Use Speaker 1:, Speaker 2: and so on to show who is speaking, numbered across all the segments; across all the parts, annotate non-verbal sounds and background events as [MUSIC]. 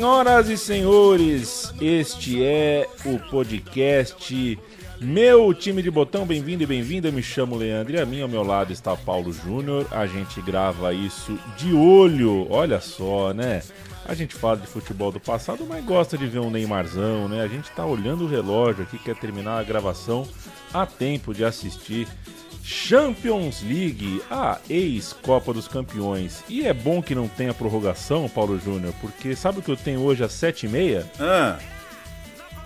Speaker 1: Senhoras e senhores, este é o podcast Meu Time de Botão. Bem-vindo e bem-vinda. Eu me chamo Leandro e a mim ao meu lado está Paulo Júnior. A gente grava isso de olho, olha só, né? A gente fala de futebol do passado, mas gosta de ver um Neymarzão, né? A gente tá olhando o relógio aqui, quer terminar a gravação a tempo de assistir Champions League, a ex-Copa dos Campeões. E é bom que não tenha prorrogação, Paulo Júnior, porque sabe o que eu tenho hoje às 7h30?
Speaker 2: Ah,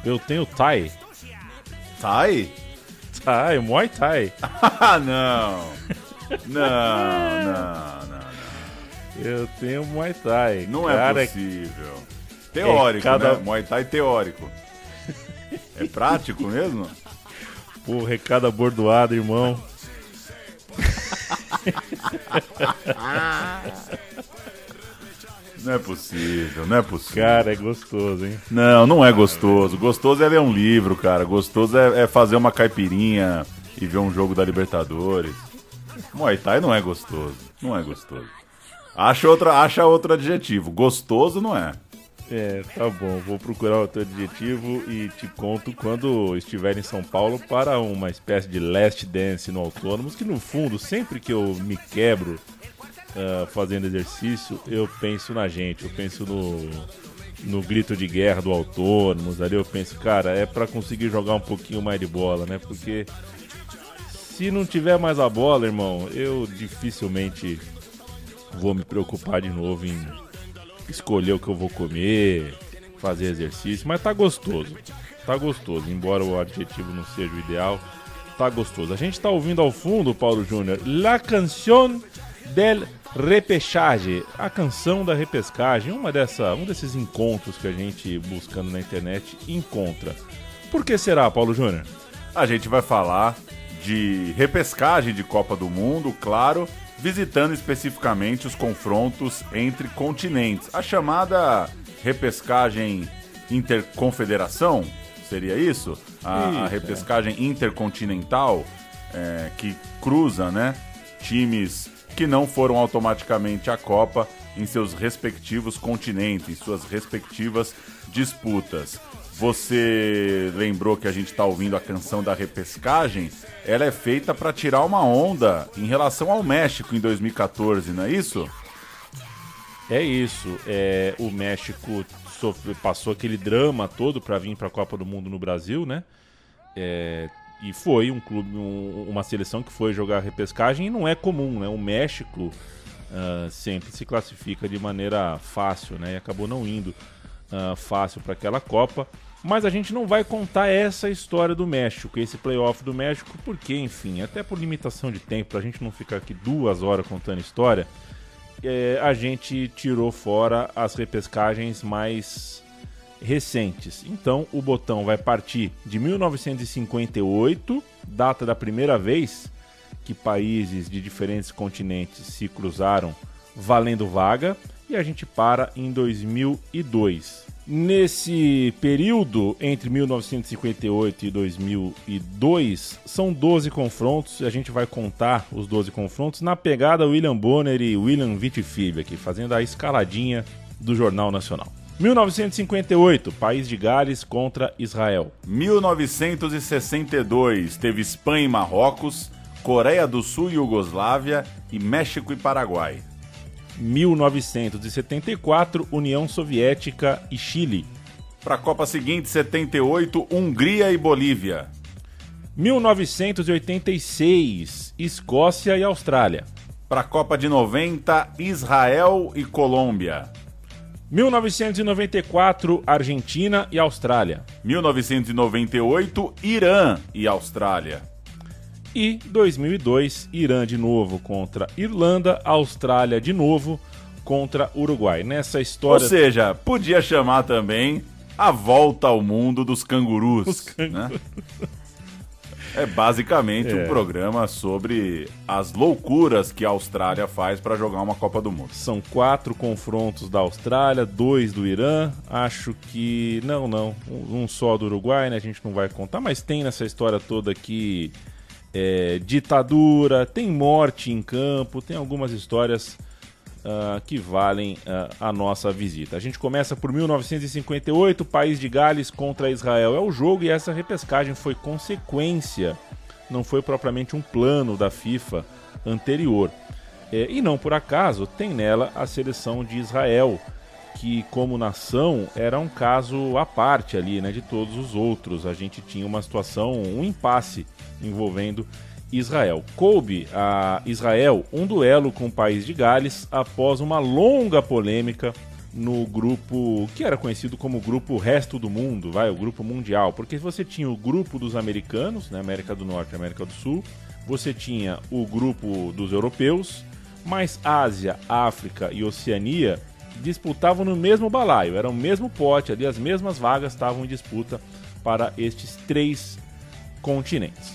Speaker 1: Eu tenho Thai.
Speaker 2: Thai?
Speaker 1: Thai, Muay Thai. [LAUGHS]
Speaker 2: Ah, não. Não, não, não,
Speaker 1: Eu tenho Muay Thai.
Speaker 2: não. Não é
Speaker 1: Cara,
Speaker 2: possível. Teórico,
Speaker 1: É, cada-
Speaker 2: né? Muay Thai teórico. É prático mesmo? [LAUGHS]
Speaker 1: Pô, recado abordoado, irmão.
Speaker 2: Não é possível, não é possível.
Speaker 1: Cara, é gostoso, hein?
Speaker 2: Não, não é gostoso. Gostoso é ler um livro, cara. Gostoso é, é fazer uma caipirinha e ver um jogo da Libertadores. Muay Thai não é gostoso. Não é gostoso. Acha, outra, acha outro adjetivo. Gostoso não é.
Speaker 1: É, tá bom. Vou procurar outro adjetivo e te conto quando estiver em São Paulo para uma espécie de last dance no Autônomos, que no fundo, sempre que eu me quebro ah, fazendo exercício, eu penso na gente, eu penso no, no grito de guerra do Autônomos, ali eu penso, cara, é para conseguir jogar um pouquinho mais de bola, né? Porque se não tiver mais a bola, irmão, eu dificilmente vou me preocupar de novo em escolher o que eu vou comer, fazer exercício, mas tá gostoso. Tá gostoso, embora o adjetivo não seja o ideal, tá gostoso. A gente tá ouvindo ao fundo, Paulo Júnior, La Canción del Repechage, a canção da repescagem, uma dessa, um desses encontros que a gente buscando na internet encontra. Por que será, Paulo Júnior?
Speaker 2: A gente vai falar de repescagem de Copa do Mundo, claro, visitando especificamente os confrontos entre continentes. A chamada repescagem interconfederação, seria isso? A, a
Speaker 1: Isso, é.
Speaker 2: repescagem intercontinental, é, que cruza, né, times que não foram automaticamente à Copa em seus respectivos continentes, em suas respectivas disputas. Você lembrou que a gente está ouvindo a canção da repescagem? Ela é feita para tirar uma onda em relação ao México em 2014, não é isso?
Speaker 1: É isso. É, o México sofre- passou aquele drama todo para vir para a Copa do Mundo no Brasil, né? É, e foi um clube, um- uma seleção que foi jogar repescagem e não é comum, né? O México ah, sempre se classifica de maneira fácil, né? E acabou não indo ah, fácil para aquela Copa. Mas a gente não vai contar essa história do México, esse playoff do México, porque, enfim, até por limitação de tempo, pra gente não ficar aqui duas horas contando história, é, a gente tirou fora as repescagens mais recentes. Então o botão vai partir de 1958, data da primeira vez que países de diferentes continentes se cruzaram valendo vaga, e a gente para em 2002. Nesse período entre 1958 e 2002, são 12 confrontos, e a gente vai contar os 12 confrontos na pegada William Bonner e William Vitifib aqui, fazendo a escaladinha do Jornal Nacional. 1958, País de Gales contra Israel.
Speaker 2: 1962 teve Espanha e Marrocos, Coreia do Sul e Iugoslávia e México e Paraguai.
Speaker 1: 1974, União Soviética e Chile.
Speaker 2: Para a Copa seguinte, 78, Hungria e Bolívia.
Speaker 1: 1986, Escócia e Austrália.
Speaker 2: Para a Copa de 90, Israel e Colômbia.
Speaker 1: 1994, Argentina e Austrália.
Speaker 2: 1998, Irã e Austrália.
Speaker 1: E 2002, Irã de novo contra Irlanda, Austrália de novo contra Uruguai. Nessa
Speaker 2: Ou
Speaker 1: história.
Speaker 2: seja, podia chamar também a volta ao mundo dos cangurus. Né? É basicamente
Speaker 1: É.
Speaker 2: um programa sobre as loucuras que a Austrália faz para jogar uma Copa do Mundo.
Speaker 1: São quatro confrontos da Austrália, dois do Irã. Acho que. Não, não. Um, só do Uruguai, né? A gente não vai contar, mas tem nessa história toda aqui é, ditadura, tem morte em campo, tem algumas histórias ah, que valem ah, a nossa visita. A gente começa por 1958, País de Gales contra Israel é o jogo e essa repescagem foi consequência, não foi propriamente um plano da FIFA anterior. É, e não por acaso tem nela a seleção de Israel, que como nação era um caso à parte ali, né, de todos os outros. A gente tinha uma situação, um impasse envolvendo Israel. Coube a Israel um duelo com o país de Gales após uma longa polêmica no grupo que era conhecido como grupo Resto do Mundo, vai, o grupo mundial, porque você tinha o grupo dos americanos, né, América do Norte América do Sul, você tinha o grupo dos europeus, mas Ásia, África e Oceania disputavam no mesmo balaio, era o mesmo pote ali, as mesmas vagas estavam em disputa para estes três continentes.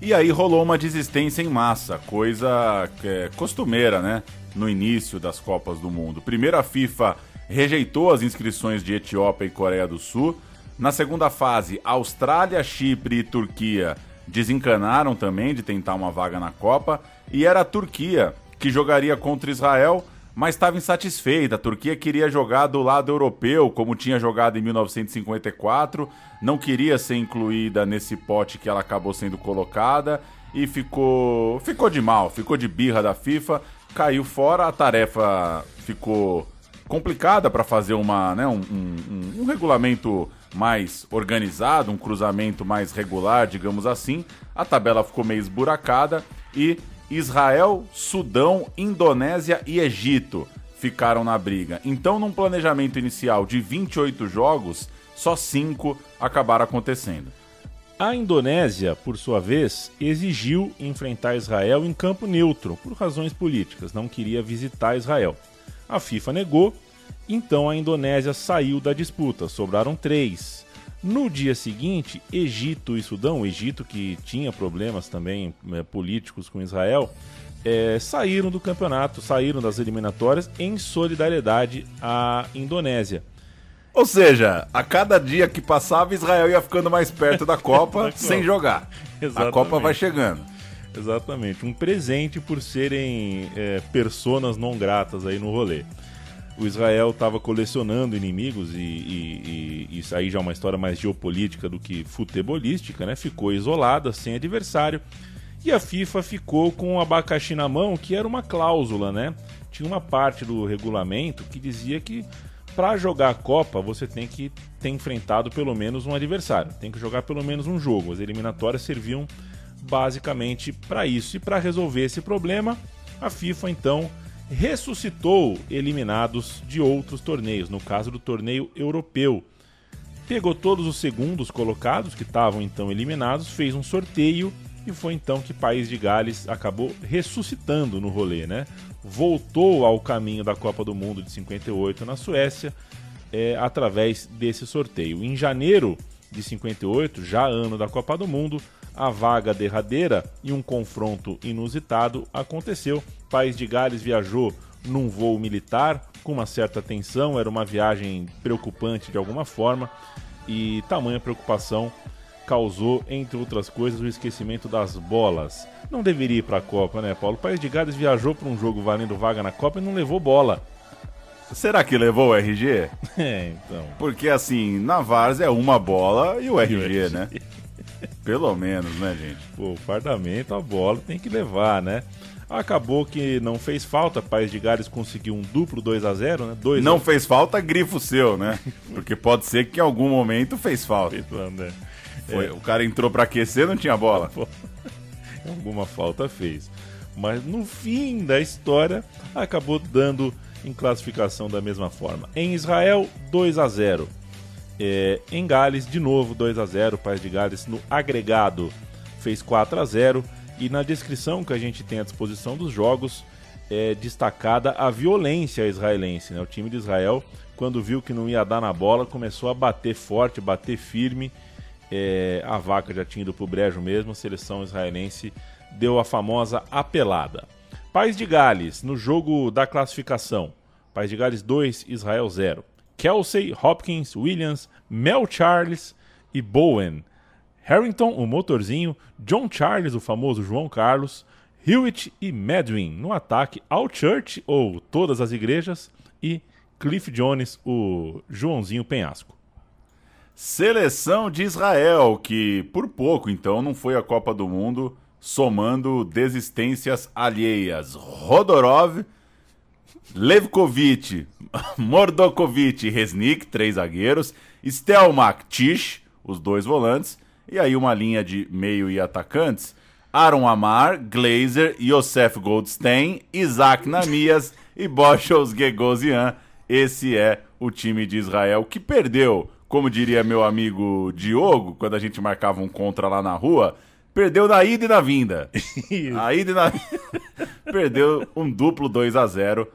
Speaker 2: E aí rolou uma desistência em massa, coisa é costumeira, né? No início das Copas do Mundo. Primeiro a FIFA rejeitou as inscrições de Etiópia e Coreia do Sul. Na segunda fase, Austrália, Chipre e Turquia desencanaram também de tentar uma vaga na Copa. E era a Turquia que jogaria contra Israel, mas estava insatisfeita. A Turquia queria jogar do lado europeu, como tinha jogado em 1954, não queria ser incluída nesse pote que ela acabou sendo colocada e ficou ficou de mal, ficou de birra da FIFA, caiu fora, a tarefa ficou complicada para fazer uma, né, um, um- um regulamento mais organizado, um cruzamento mais regular, digamos assim. A tabela ficou meio esburacada e Israel, Sudão, Indonésia e Egito ficaram na briga. Então, num planejamento inicial de 28 jogos, só 5 acabaram acontecendo.
Speaker 1: A Indonésia, por sua vez, exigiu enfrentar Israel em campo neutro, por razões políticas, não queria visitar Israel. A FIFA negou, então a Indonésia saiu da disputa, sobraram três. No dia seguinte, Egito e Sudão, Egito que tinha problemas também eh, políticos com Israel, eh, saíram do campeonato, saíram das eliminatórias em solidariedade à Indonésia.
Speaker 2: Ou seja, a cada dia que passava, Israel ia ficando mais perto da Copa [LAUGHS] sem jogar. A
Speaker 1: Exatamente.
Speaker 2: Copa vai chegando.
Speaker 1: Exatamente, um presente por serem é, personas não gratas aí no rolê. O Israel estava colecionando inimigos e, e- e isso aí já é uma história mais geopolítica do que futebolística, né? Ficou isolada, sem adversário. E a FIFA ficou com o abacaxi na mão, que era uma cláusula, né? Tinha uma parte do regulamento que dizia que para jogar a Copa você tem que ter enfrentado pelo menos um adversário, tem que jogar pelo menos um jogo. As eliminatórias serviam basicamente para isso. E para resolver esse problema, a FIFA então ressuscitou eliminados de outros torneios, no caso do torneio europeu. Pegou todos os segundos colocados que estavam então eliminados, fez um sorteio e foi então que País de Gales acabou ressuscitando no rolê, né? Voltou ao caminho da Copa do Mundo de 58 na Suécia é, através desse sorteio. Em janeiro de 58, já ano da Copa do Mundo, a vaga derradeira e um confronto inusitado aconteceu. País de Gales viajou num voo militar com uma certa tensão, era uma viagem preocupante de alguma forma e tamanha preocupação causou, entre outras coisas, o esquecimento das bolas. Não deveria ir para a Copa, né, Paulo? O País de Gales viajou para um jogo valendo vaga na Copa e não levou bola.
Speaker 2: Será que levou o RG? [LAUGHS]
Speaker 1: É, então.
Speaker 2: Porque assim, na Várzea é uma bola e o RG,
Speaker 1: RG.
Speaker 2: né? [LAUGHS] Pelo menos, né, gente?
Speaker 1: Pô, o fardamento, a bola tem que levar, né? Acabou que não fez falta, País de Gales conseguiu um duplo 2 a 0 né? 2
Speaker 2: Não
Speaker 1: a...
Speaker 2: fez falta, grifo seu, né? Porque pode ser que em algum momento fez falta.
Speaker 1: né?
Speaker 2: Foi, O cara entrou pra aquecer, não tinha bola. [LAUGHS]
Speaker 1: Alguma falta fez. Mas no fim da história, acabou dando em classificação da mesma forma. Em Israel, 2 a 0 É, em Gales, de novo 2 a 0 País de Gales no agregado fez 4 a 0 E na descrição que a gente tem à disposição dos jogos, é destacada a violência israelense. Né? O time de Israel, quando viu que não ia dar na bola, começou a bater forte, bater firme. É, a vaca já tinha ido pro brejo mesmo, a seleção israelense deu a famosa apelada. País de Gales, no jogo da classificação. País de Gales 2, Israel 0. Kelsey, Hopkins, Williams, Mel Charles e Bowen. Harrington, o motorzinho, John Charles, o famoso João Carlos, Hewitt e Medwin no ataque, All Church, ou Todas as Igrejas, e Cliff Jones, o Joãozinho Penhasco.
Speaker 2: Seleção de Israel, que por pouco então não foi a Copa do Mundo, somando desistências alheias. Rodorov, Levkovic, Mordokovic e Resnick, três zagueiros, Stelmach, Tisch, os dois volantes, e aí uma linha de meio e atacantes, Aaron Amar, Glazer, Yosef Goldstein, Isaac Namias e Boschels Gegosian. Esse é o time de Israel que perdeu, como diria meu amigo Diogo, quando a gente marcava um contra lá na rua, perdeu na ida e na vinda. [LAUGHS] a ida e na [LAUGHS] perdeu um duplo 2 a 0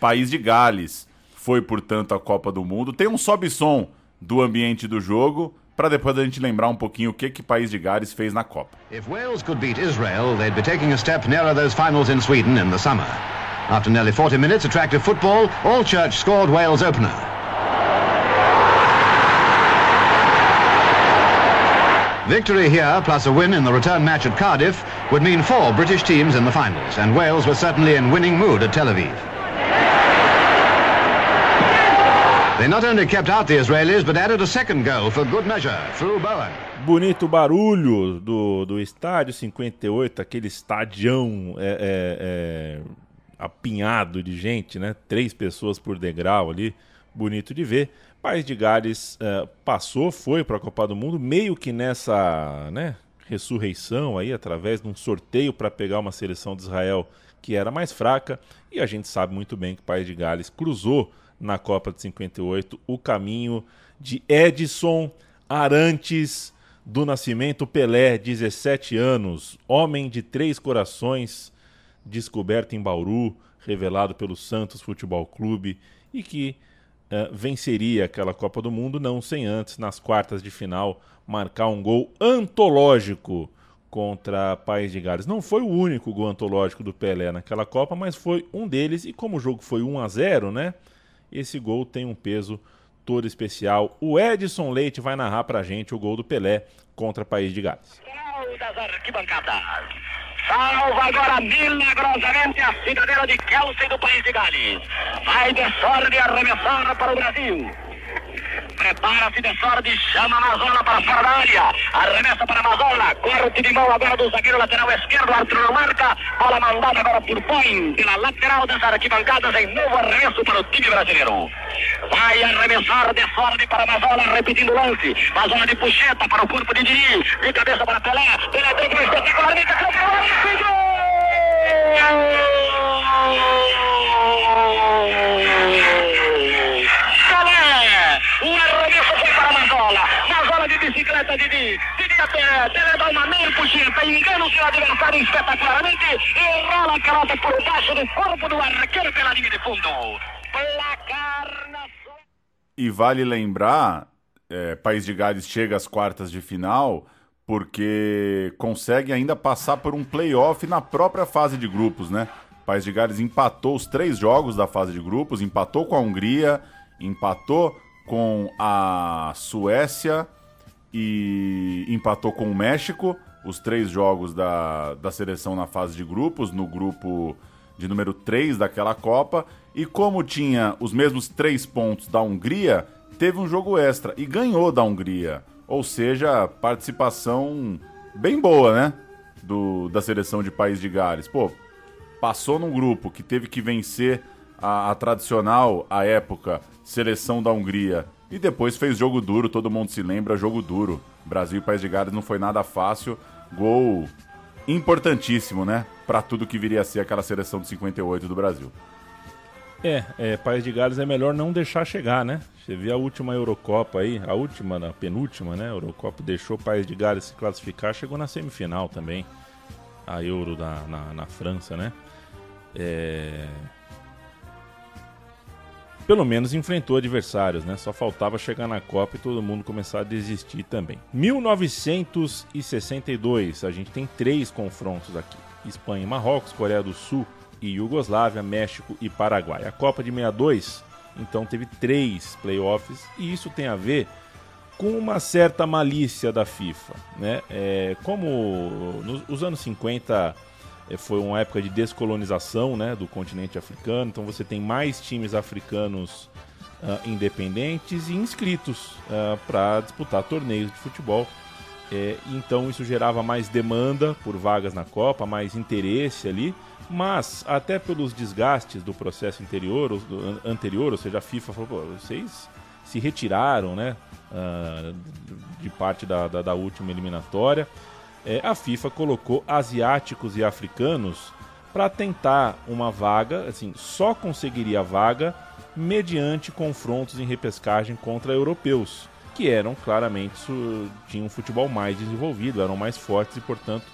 Speaker 2: País de Gales foi, portanto, a Copa do Mundo. Tem um sobe-som do ambiente do jogo para depois a gente lembrar um pouquinho o que que País de Gales fez na Copa.
Speaker 3: If Wales could beat Israel, they'd be taking a step nearer those finals in Sweden in the summer. After nearly 40 minutes attractive football, All Church scored Wales' opener. Victory here, plus a win in the return match at Cardiff, would mean four British teams in the finals, and Wales was certainly in winning mood at Tel Aviv. They not only kept out the Israelis, but added a second goal for good measure through Bowen.
Speaker 1: Bonito barulho do, do estádio 58, aquele estadião é, é, é, apinhado de gente, né? Três pessoas por degrau ali, bonito de ver. País de Gales é, passou, foi para a Copa do Mundo, meio que nessa né, ressurreição aí, através de um sorteio para pegar uma seleção de Israel que era mais fraca. E a gente sabe muito bem que País de Gales cruzou na Copa de 58 o caminho de Edson Arantes do Nascimento Pelé, 17 anos, homem de três corações, descoberto em Bauru, revelado pelo Santos Futebol Clube e que uh, venceria aquela Copa do Mundo, não sem antes, nas quartas de final, marcar um gol antológico contra País de Gales. Não foi o único gol antológico do Pelé naquela Copa, mas foi um deles. E como o jogo foi 1 a 0, né? Esse gol tem um peso todo especial. O Edson Leite vai narrar pra gente o gol do Pelé contra País de Gales.
Speaker 4: Salva agora milagrosamente a cidadela de Kelsey do País de Gales. Vai de sorte arremessar para o Brasil. Prepara-se de sorte, chama a Mazola para fora da área. Arremessa para a Mazola. Corte de mão agora do zagueiro lateral esquerdo. Arthur não marca. Bola mandada agora por Põe pela lateral das arquibancadas em novo arremesso para o time brasileiro. Vai arremessar de sorte para a Mazola, repetindo o lance. Mazola de puxeta para o corpo de Diri. De cabeça para Pelé. Pelé deu espetacularmente. Pelé! Um arremesso foi para Mazola. Mazola de bicicleta, Didi. Didi a pé. Pelé dá uma meia puxeta. Engana o seu adversário espetacularmente. E rola a calota por baixo do corpo do arqueiro pela linha de fundo. Placar na.
Speaker 2: E vale lembrar, é, País de Gales chega às quartas de final porque consegue ainda passar por um playoff na própria fase de grupos, né? País de Gales empatou os três jogos da fase de grupos, empatou com a Hungria, empatou com a Suécia e empatou com o México, os três jogos da, da seleção na fase de grupos, no grupo de número 3 daquela Copa. E como tinha os mesmos três pontos da Hungria, teve um jogo extra e ganhou da Hungria. Ou seja, participação bem boa, né? Do, da seleção de País de Gales. Pô, passou num grupo que teve que vencer a, a tradicional, à época, seleção da Hungria. E depois fez jogo duro, todo mundo se lembra, jogo duro. Brasil e País de Gales não foi nada fácil. Gol importantíssimo, né? Para tudo que viria a ser aquela seleção de 58 do Brasil.
Speaker 1: É, é, País de Gales é melhor não deixar chegar, né? Você vê a última Eurocopa aí, a última, a penúltima, né? A Eurocopa deixou o País de Gales se classificar, chegou na semifinal também. A Euro da, na, na França, né? é, pelo menos enfrentou adversários, né? Só faltava chegar na Copa e todo mundo começar a desistir também. 1962, a gente tem três confrontos aqui: Espanha e Marrocos, Coreia do Sul e Iugoslávia, México e Paraguai. A Copa de 62, então, teve três playoffs e isso tem a ver com uma certa malícia da FIFA, né? É, como nos anos 50 é, foi uma época de descolonização né, do continente africano, então você tem mais times africanos uh, independentes e inscritos uh, para disputar torneios de futebol. É, então isso gerava mais demanda por vagas na Copa, mais interesse ali, mas até pelos desgastes do processo interior, do, anterior, ou seja, a FIFA falou, vocês se retiraram né, uh, de parte da, da, da última eliminatória é, a FIFA colocou asiáticos e africanos para tentar uma vaga, assim, só conseguiria a vaga mediante confrontos em repescagem contra europeus, que eram claramente tinham um futebol mais desenvolvido, eram mais fortes e, portanto,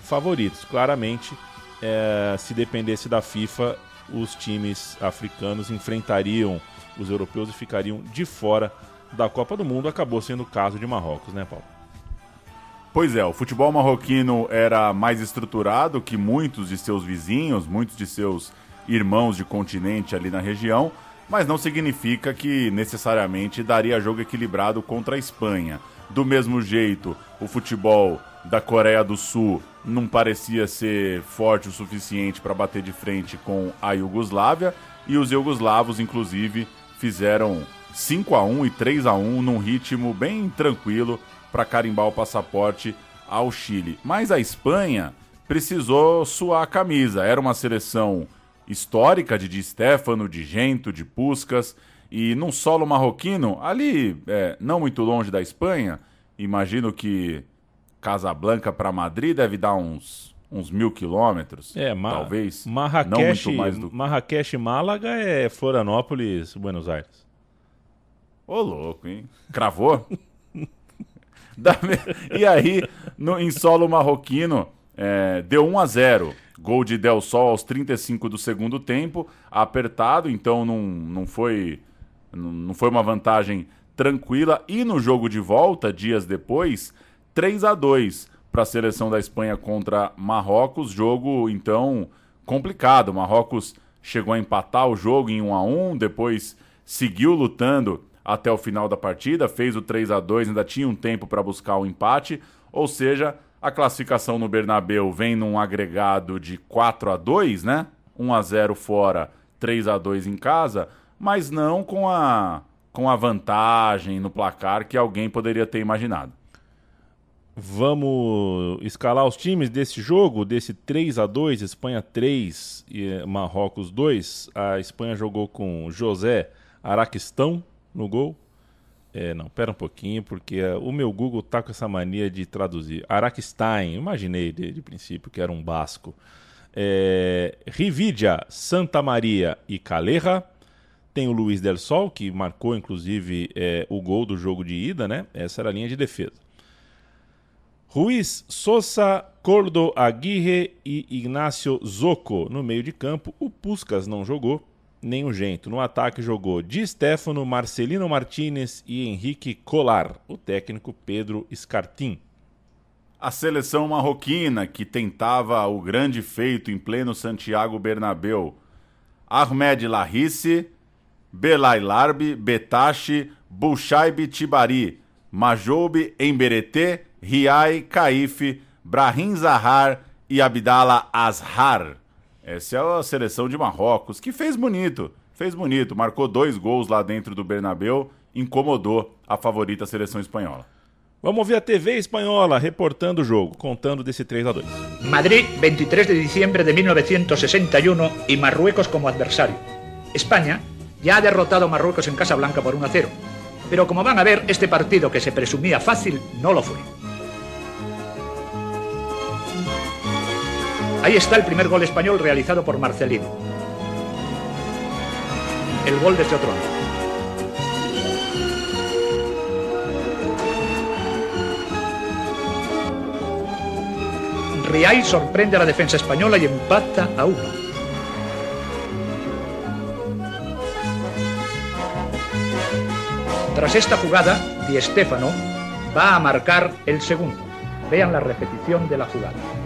Speaker 1: favoritos. Claramente, é, se dependesse da FIFA, os times africanos enfrentariam os europeus e ficariam de fora da Copa do Mundo. Acabou sendo o caso de Marrocos, né, Paulo?
Speaker 2: Pois é, o futebol marroquino era mais estruturado que muitos de seus vizinhos, muitos de seus irmãos de continente ali na região, mas não significa que necessariamente daria jogo equilibrado contra a Espanha. Do mesmo jeito, o futebol da Coreia do Sul não parecia ser forte o suficiente para bater de frente com a Iugoslávia, e os iugoslavos, inclusive, fizeram 5 a 1 e 3 a 1 num ritmo bem tranquilo para carimbar o passaporte ao Chile. Mas a Espanha precisou suar a camisa. Era uma seleção histórica de Di Stefano, de Gento, de Puscas. E num solo marroquino, ali é, não muito longe da Espanha, imagino que Casablanca para Madrid deve dar uns, uns mil quilômetros.
Speaker 1: É, ma talvez. Marrakech, do... Marrakech Málaga é Florianópolis, Buenos Aires.
Speaker 2: Ô, louco, hein? Cravou? [LAUGHS] [LAUGHS] e aí, no, em solo marroquino, é, deu 1 a 0 Gol de Del Sol aos 35 do segundo tempo, apertado, então não, não, foi, não foi uma vantagem tranquila. E no jogo de volta, dias depois, 3 a 2 para a seleção da Espanha contra Marrocos. Jogo, então, complicado. Marrocos chegou a empatar o jogo em 1 a 1 depois seguiu lutando até o final da partida, fez o 3 a 2 ainda tinha um tempo para buscar o empate, ou seja, a classificação no Bernabeu vem num agregado de 4 a 2 né? 1 a 0 fora, 3 a 2 em casa, mas não com a, com a vantagem no placar que alguém poderia ter imaginado.
Speaker 1: Vamos escalar os times desse jogo, desse 3 a 2 Espanha 3 e Marrocos 2. A Espanha jogou com José Araquistão, no gol. É, não, pera um pouquinho, porque uh, o meu Google tá com essa mania de traduzir. Araqustein, imaginei de, de princípio que era um basco. É, Rividia, Santa Maria e Caleja. Tem o Luiz Del Sol, que marcou inclusive é, o gol do jogo de ida, né? Essa era a linha de defesa. Ruiz, Sosa, Cordo Aguirre e Ignacio Zoco no meio de campo. O Puscas não jogou nem o Gento. No ataque jogou Di Stefano, Marcelino Martinez e Henrique Colar, o técnico Pedro Scartin.
Speaker 2: A seleção marroquina que tentava o grande feito em pleno Santiago Bernabéu. Ahmed Larisse, Belay Larbi, Betashi, Bouchaib Tibari, Majoube Emberete, Riai Caife, Brahim Zahar e Abdallah Azhar. Essa é a seleção de Marrocos, que fez bonito, fez bonito, marcou dois gols lá dentro do Bernabéu, incomodou a favorita seleção espanhola.
Speaker 1: Vamos ver a TV espanhola reportando o jogo, contando desse 3 a 2.
Speaker 5: Madrid, 23 de diciembre de 1961 y Marruecos como adversario. España ya ha derrotado a Marruecos en Casablanca por 1 a 0. Pero como van a ver, este partido que se presumía fácil no lo fue. Ahí está el primer gol español realizado por Marcelino. El gol desde otro ángulo. Riay sorprende a la defensa española y empata a uno. Tras esta jugada, Di Stefano va a marcar el segundo. Vean la repetición de la jugada.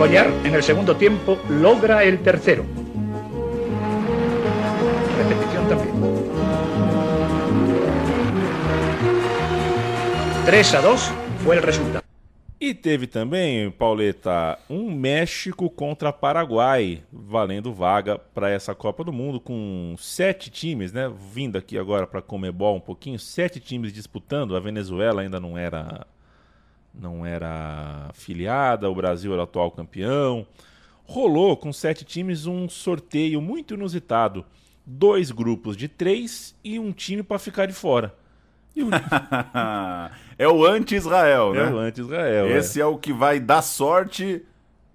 Speaker 5: Collar en el segundo tiempo logra el tercero. Repetición también. 3 a 2 fue el resultado.
Speaker 1: E teve também, Pauleta, um México contra Paraguai, valendo vaga para essa Copa do Mundo, com sete times, né? Vindo aqui agora para Comebol um pouquinho, sete times disputando. A Venezuela ainda não era, não era filiada, o Brasil era o atual campeão. Rolou com sete times um sorteio muito inusitado: dois grupos de três e um time para ficar de fora. O... [LAUGHS]
Speaker 2: é o anti-Israel, né?
Speaker 1: É o anti-Israel.
Speaker 2: Esse é. é. o que vai dar sorte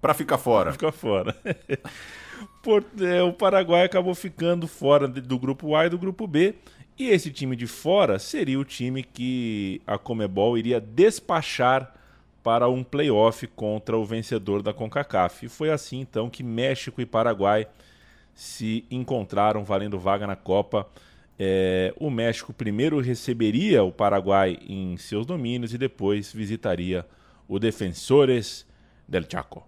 Speaker 2: para ficar fora.
Speaker 1: Ficar fora. [LAUGHS] Por, é, o Paraguai acabou ficando fora do grupo A e do grupo B. E esse time de fora seria o time que a Comebol iria despachar para um playoff contra o vencedor da CONCACAF. E foi assim então que México e Paraguai se encontraram valendo vaga na Copa é, o México primeiro receberia o Paraguai em seus domínios e depois visitaria o Defensores del Chaco.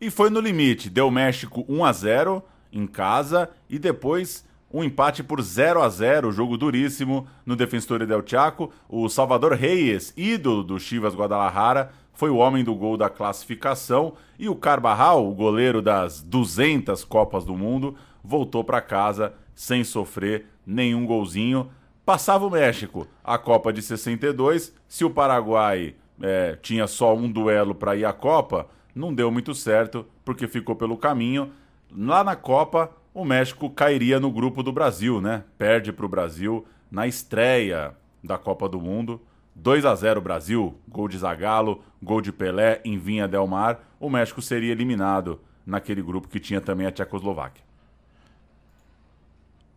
Speaker 2: E foi no limite, deu México 1 a 0 em casa e depois um empate por 0 a 0, jogo duríssimo no Defensores del Chaco. O Salvador Reyes, ídolo do Chivas Guadalajara, foi o homem do gol da classificação e o Carvajal, o goleiro das 200 Copas do Mundo, voltou para casa sem sofrer nenhum golzinho. Passava o México a Copa de 62. Se o Paraguai é, tinha só um duelo para ir à Copa, não deu muito certo, porque ficou pelo caminho. Lá na Copa, o México cairia no grupo do Brasil, né? Perde para o Brasil na estreia da Copa do Mundo. 2 a 0 Brasil, gol de Zagallo, gol de Pelé em Vinha Del Mar. O México seria eliminado naquele grupo que tinha também a Tchecoslováquia.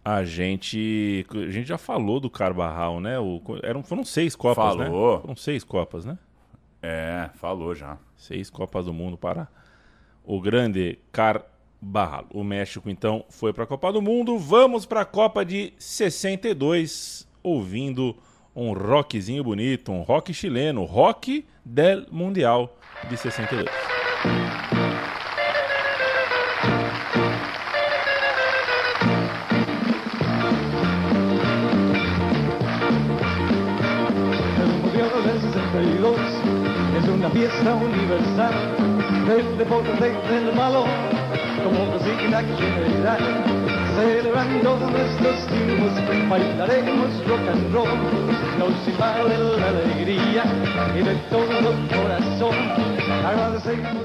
Speaker 1: A gente, a gente já falou do Carbarral, né? O, eram, foram seis Copas, né? falou. né? Foram seis Copas, né?
Speaker 2: É, falou já.
Speaker 1: Seis Copas do Mundo para o grande Carbarral. O México, então, foi para a Copa do Mundo. Vamos para a Copa de 62, ouvindo um rockzinho bonito, um rock chileno, rock del Mundial de 62.
Speaker 6: una fiesta universal del deporte del balón como consigna general celebrando nuestros triunfos bailaremos rock and roll nos invade la alegría y de todo corazón. Agradecemos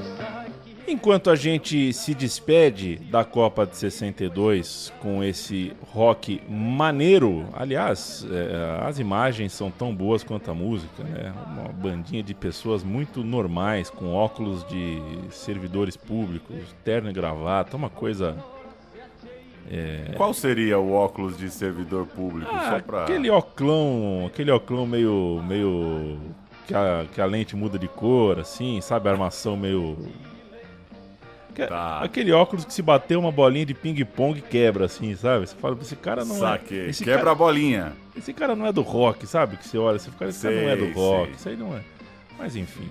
Speaker 1: Enquanto a gente se despede da Copa de 62 com esse rock maneiro, aliás, é, as imagens são tão boas quanto a música, né? Uma bandinha de pessoas muito normais, com óculos de servidores públicos, terno e gravata, uma coisa.
Speaker 2: É... Qual seria o óculos de servidor público?
Speaker 1: Ah, pra... Aquele oclão, aquele oclão meio. meio. Que a, que a lente muda de cor, assim, sabe? A armação meio Tá. Aquele óculos que se bater uma bolinha de ping-pong quebra, assim, sabe? Você fala, esse cara não
Speaker 2: Saque.
Speaker 1: é.
Speaker 2: Esse Quebra cara, a bolinha.
Speaker 1: Esse cara não é do rock, sabe? Que você olha, você fica, esse sei, cara não é do rock. Sei. Isso aí não é. Mas enfim.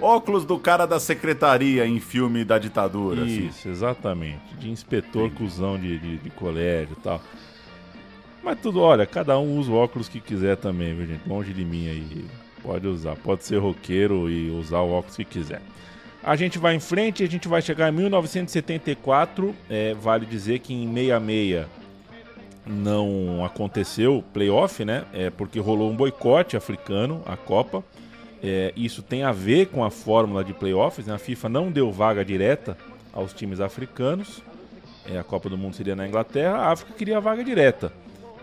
Speaker 2: Óculos do cara da secretaria em filme da ditadura.
Speaker 1: Assim. Isso, assim. exatamente. De inspetor Sim. cuzão de, de, de colégio e tal. Mas tudo, olha, cada um usa o óculos que quiser também, viu, gente? Longe de mim aí. Pode usar, pode ser roqueiro e usar o óculos que quiser. A gente vai em frente, a gente vai chegar em 1974. É, vale dizer que em 66 não aconteceu playoff, né? É porque rolou um boicote africano à Copa. É, isso tem a ver com a fórmula de playoffs. Né? A FIFA não deu vaga direta aos times africanos. É, a Copa do Mundo seria na Inglaterra. A África queria vaga direta.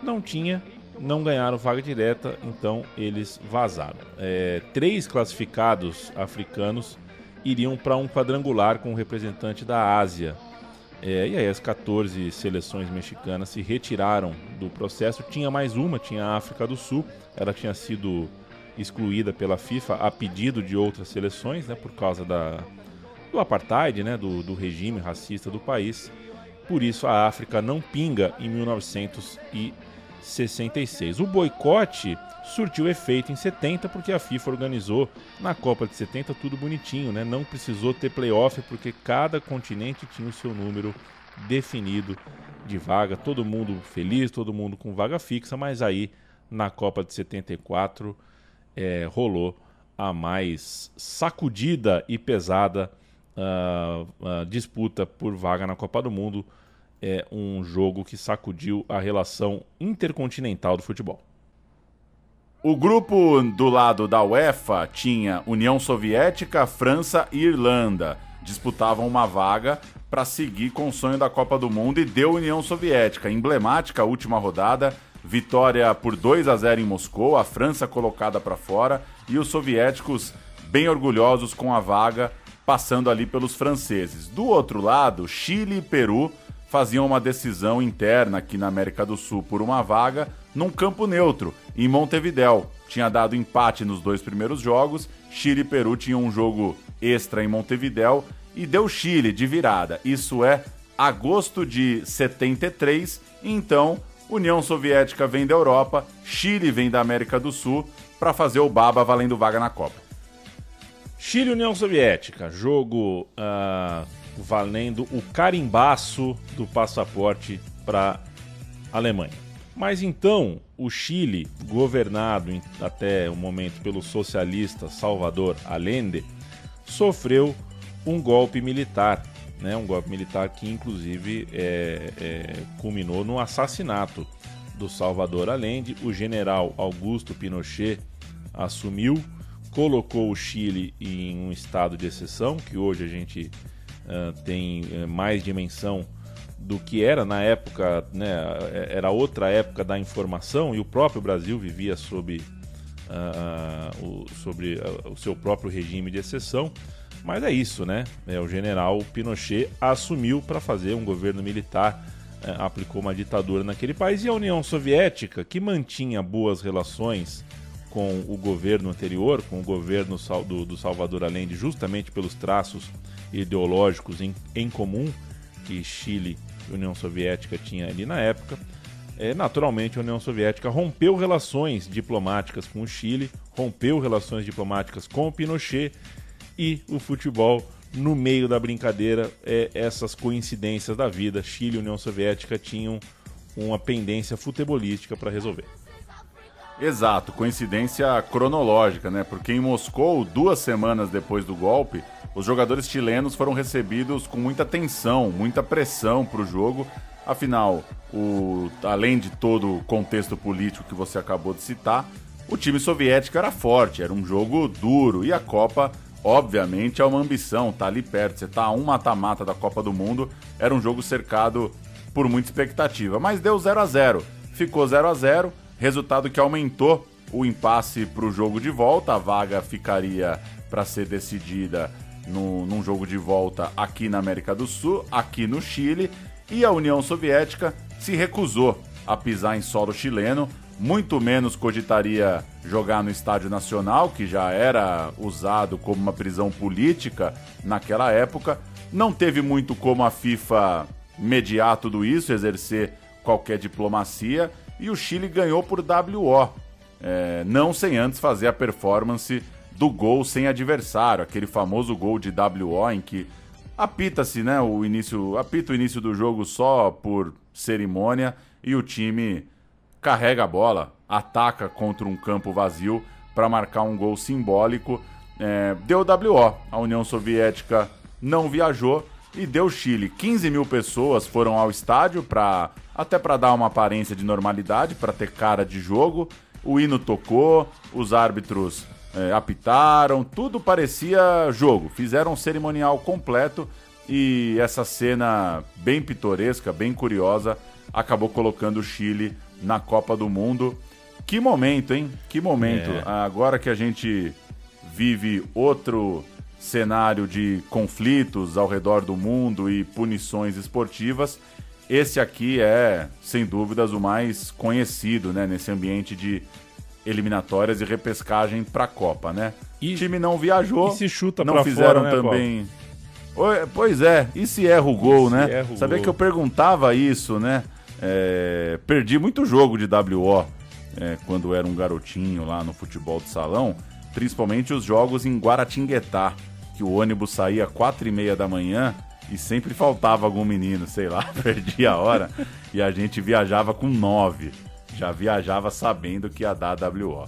Speaker 1: Não tinha, não ganharam vaga direta, então eles vazaram. É, três classificados africanos iriam para um quadrangular com o um representante da Ásia. É, e aí as 14 seleções mexicanas se retiraram do processo. Tinha mais uma, tinha a África do Sul. Ela tinha sido excluída pela FIFA a pedido de outras seleções, né, por causa da, do apartheid, né, do, do regime racista do país. Por isso a África não pinga em 1966. O boicote surtiu efeito em 70 porque a FIFA organizou na Copa de 70 tudo bonitinho, né? Não precisou ter playoff porque cada continente tinha o seu número definido de vaga, todo mundo feliz, todo mundo com vaga fixa, mas aí na Copa de 74 é, rolou a mais sacudida e pesada uh, uh, disputa por vaga na Copa do Mundo. É um jogo que sacudiu a relação intercontinental do futebol.
Speaker 2: O grupo do lado da UEFA tinha União Soviética, França e Irlanda. Disputavam uma vaga para seguir com o sonho da Copa do Mundo e deu União Soviética. Emblemática a última rodada, vitória por 2 a 0 em Moscou, a França colocada para fora e os soviéticos bem orgulhosos com a vaga, passando ali pelos franceses. Do outro lado, Chile e Peru faziam uma decisão interna aqui na América do Sul por uma vaga num campo neutro, em Montevidéu. Tinha dado empate nos dois primeiros jogos, Chile e Peru tinham um jogo extra em Montevidéu e deu Chile de virada. Isso é agosto de 73, então União Soviética vem da Europa, Chile vem da América do Sul para fazer o baba valendo vaga na Copa.
Speaker 1: Chile União Soviética, jogo uh, valendo o carimbaço do passaporte para Alemanha. Mas então, o Chile, governado em, até o momento pelo socialista Salvador Allende, sofreu um golpe militar, né? um golpe militar que inclusive é, é, culminou no assassinato do Salvador Allende. O general Augusto Pinochet assumiu, colocou o Chile em um estado de exceção, que hoje a gente uh, tem uh, mais dimensão do que era na época, né, era outra época da informação e o próprio Brasil vivia sob, uh, o, sobre o seu próprio regime de exceção. Mas é isso, né? É, o general Pinochet assumiu para fazer um governo militar, é, aplicou uma ditadura naquele país e a União Soviética, que mantinha boas relações com o governo anterior, com o governo do, do Salvador Allende, justamente pelos traços ideológicos em, em comum que Chile e União Soviética tinha ali na época. É, naturalmente, a União Soviética rompeu relações diplomáticas com o Chile, rompeu relações diplomáticas com o Pinochet e o futebol no meio da brincadeira, é, essas coincidências da vida. Chile e União Soviética tinham uma pendência futebolística para resolver.
Speaker 2: Exato, coincidência cronológica, né? Porque em Moscou, duas semanas depois do golpe, os jogadores chilenos foram recebidos com muita tensão, muita pressão para o jogo. Afinal, o, além de todo o contexto político que você acabou de citar, o time soviético era forte, era um jogo duro e a Copa, obviamente, é uma ambição, tá ali perto. Você tá a um mata-mata da Copa do Mundo, era um jogo cercado por muita expectativa, mas deu 0 a 0 Ficou 0 a 0 resultado que aumentou o impasse para o jogo de volta. A vaga ficaria para ser decidida no, num jogo de volta aqui na América do Sul, aqui no Chile, e a União Soviética se recusou a pisar em solo chileno, muito menos cogitaria jogar no Estádio Nacional, que já era usado como uma prisão política naquela época. Não teve muito como a FIFA mediar tudo isso, exercer qualquer diplomacia, e o Chile ganhou por WO, é, não sem antes fazer a performance do gol sem adversário, aquele famoso gol de WO em que apita-se, né, o início, apita o início do jogo só por cerimônia e o time carrega a bola, ataca contra um campo vazio para marcar um gol simbólico. É, deu WO, a União Soviética não viajou e deu Chile. 15 mil pessoas foram ao estádio para até para dar uma aparência de normalidade, para ter cara de jogo. O hino tocou, os árbitros é, apitaram, tudo parecia jogo. Fizeram um cerimonial completo e essa cena bem pitoresca, bem curiosa, acabou colocando o Chile na Copa do Mundo. Que momento, hein? Que momento. É. Agora que a gente vive outro cenário de conflitos ao redor do mundo e punições esportivas, esse aqui é, sem dúvidas, o mais conhecido, né, nesse ambiente de eliminatórias e repescagem para a Copa, né? E, o time não viajou,
Speaker 1: e se chuta
Speaker 2: não fizeram
Speaker 1: fora, né,
Speaker 2: também. Oi, Pois é, e se erra o gol,
Speaker 1: se
Speaker 2: né?
Speaker 1: erra o
Speaker 2: Sabia
Speaker 1: gol?
Speaker 2: que eu perguntava isso, né? É, perdi muito jogo de WO é, quando era um garotinho lá no futebol de salão, principalmente os jogos em Guaratinguetá, que o ônibus saía às quatro e meia da manhã e sempre faltava algum menino, sei lá, [LAUGHS] perdia a hora e a gente viajava com nove. Já viajava sabendo que ia dar WO.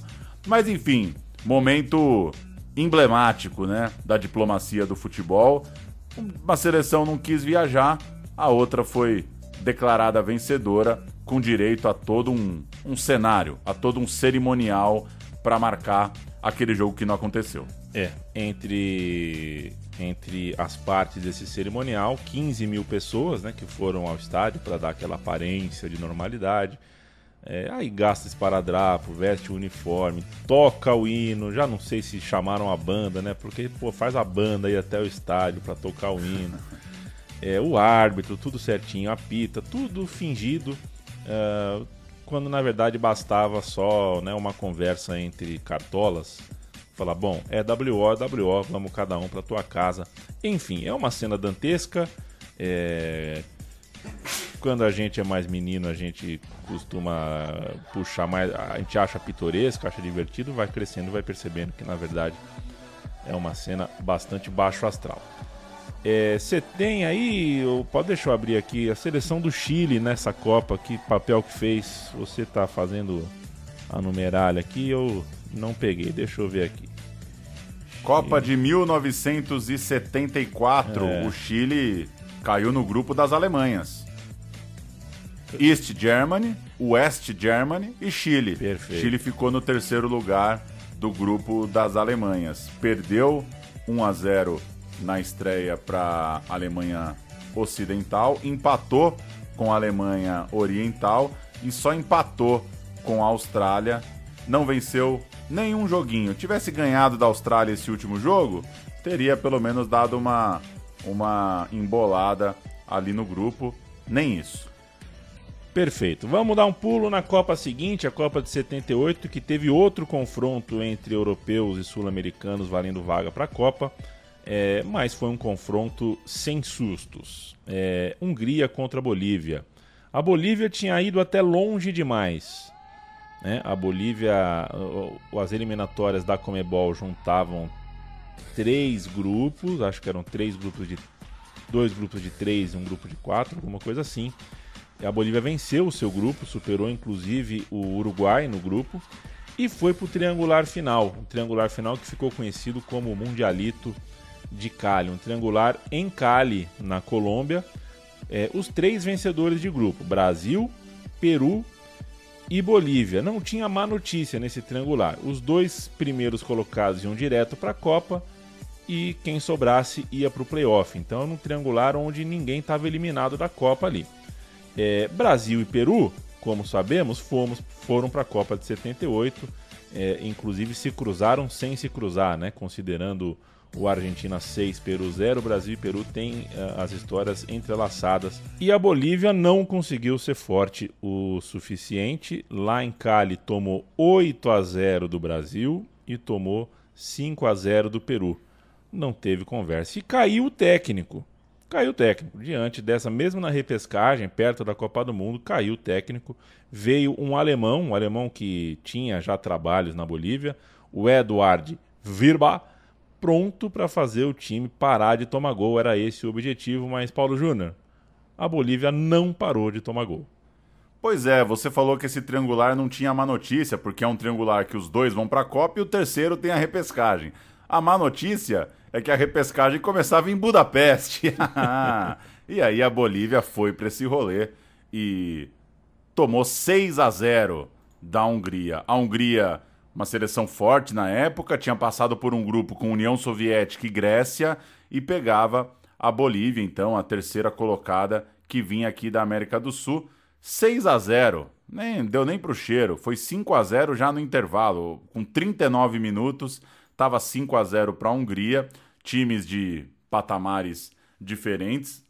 Speaker 2: Mas enfim, momento emblemático, né, da diplomacia do futebol. Uma seleção não quis viajar, a outra foi declarada vencedora com direito a todo um, um cenário, a todo um cerimonial para marcar aquele jogo que não aconteceu.
Speaker 1: É, entre, entre as partes desse cerimonial, 15 mil pessoas né, que foram ao estádio para dar aquela aparência de normalidade. É, aí gasta esparadrapo, veste o uniforme, toca o hino. Já não sei se chamaram a banda, né? Porque pô, faz a banda ir até o estádio para tocar o hino. É, o árbitro, tudo certinho, apita, tudo fingido. é, quando na verdade bastava só né, uma conversa entre cartolas. Falar, bom, é WO, WO, vamos cada um pra tua casa. Enfim, é uma cena dantesca. É, quando a gente é mais menino, a gente costuma puxar mais. A gente acha pitoresco, acha divertido, vai crescendo, vai percebendo que na verdade é uma cena bastante baixo astral. Você tem aí, pode deixar eu abrir aqui, a seleção do Chile nessa Copa, que papel que fez? Você tá fazendo a numeralha aqui, eu não peguei, deixa eu ver aqui.
Speaker 2: Copa de 1974,
Speaker 1: É.
Speaker 2: o Chile caiu no grupo das Alemanhas. East Germany, West Germany e Chile.
Speaker 1: Perfeito.
Speaker 2: Chile ficou no terceiro lugar do grupo das Alemanhas. Perdeu 1 a 0 na estreia para a Alemanha Ocidental, empatou com a Alemanha Oriental e só empatou com a Austrália. Não venceu nenhum joguinho. Tivesse ganhado da Austrália esse último jogo, teria pelo menos dado uma, uma embolada ali no grupo. Nem isso.
Speaker 1: Perfeito. Vamos dar um pulo na Copa seguinte, a Copa de 78, que teve outro confronto entre europeus e sul-americanos valendo vaga para a Copa, é, mas foi um confronto sem sustos. É, Hungria contra a Bolívia. A Bolívia tinha ido até longe demais. né? A Bolívia, as eliminatórias da Comebol juntavam três grupos, acho que eram três grupos de dois grupos de três e um grupo de quatro, alguma coisa assim. A Bolívia venceu o seu grupo, superou inclusive o Uruguai no grupo e foi para o triangular final. Um triangular final que ficou conhecido como Mundialito de Cali. Um triangular em Cali, na Colômbia. É, os três vencedores de grupo: Brasil, Peru e Bolívia. Não tinha má notícia nesse triangular. Os dois primeiros colocados iam direto para a Copa e quem sobrasse ia para o playoff. Então, num triangular onde ninguém estava eliminado da Copa ali. É, Brasil e Peru, como sabemos, fomos, foram para a Copa de 78. É, inclusive se cruzaram sem se cruzar, né? Considerando o Argentina 6, Peru 0, Brasil e Peru têm ah, as histórias entrelaçadas. E a Bolívia não conseguiu ser forte o suficiente. Lá em Cali tomou 8 a 0 do Brasil e tomou 5 a 0 do Peru. Não teve conversa. E caiu o técnico. Caiu o técnico. Diante dessa, mesmo na repescagem, perto da Copa do Mundo, caiu o técnico. Veio um alemão, um alemão que tinha já trabalhos na Bolívia, o Eduard Virba, pronto para fazer o time parar de tomar gol. Era esse o objetivo, mas Paulo Júnior, a Bolívia não parou de tomar gol.
Speaker 2: Pois é, você falou que esse triangular não tinha má notícia, porque é um triangular que os dois vão para a Copa e o terceiro tem a repescagem. A má notícia é que a repescagem começava em Budapeste. [LAUGHS] e aí a Bolívia foi para esse rolê e tomou 6 a 0 da Hungria. A Hungria, uma seleção forte na época, tinha passado por um grupo com União Soviética e Grécia e pegava a Bolívia, então, a terceira colocada que vinha aqui da América do Sul. 6 a 0 nem deu nem pro cheiro, foi 5 a 0 já no intervalo, com 39 minutos, tava 5 a 0 para a Hungria, times de patamares diferentes,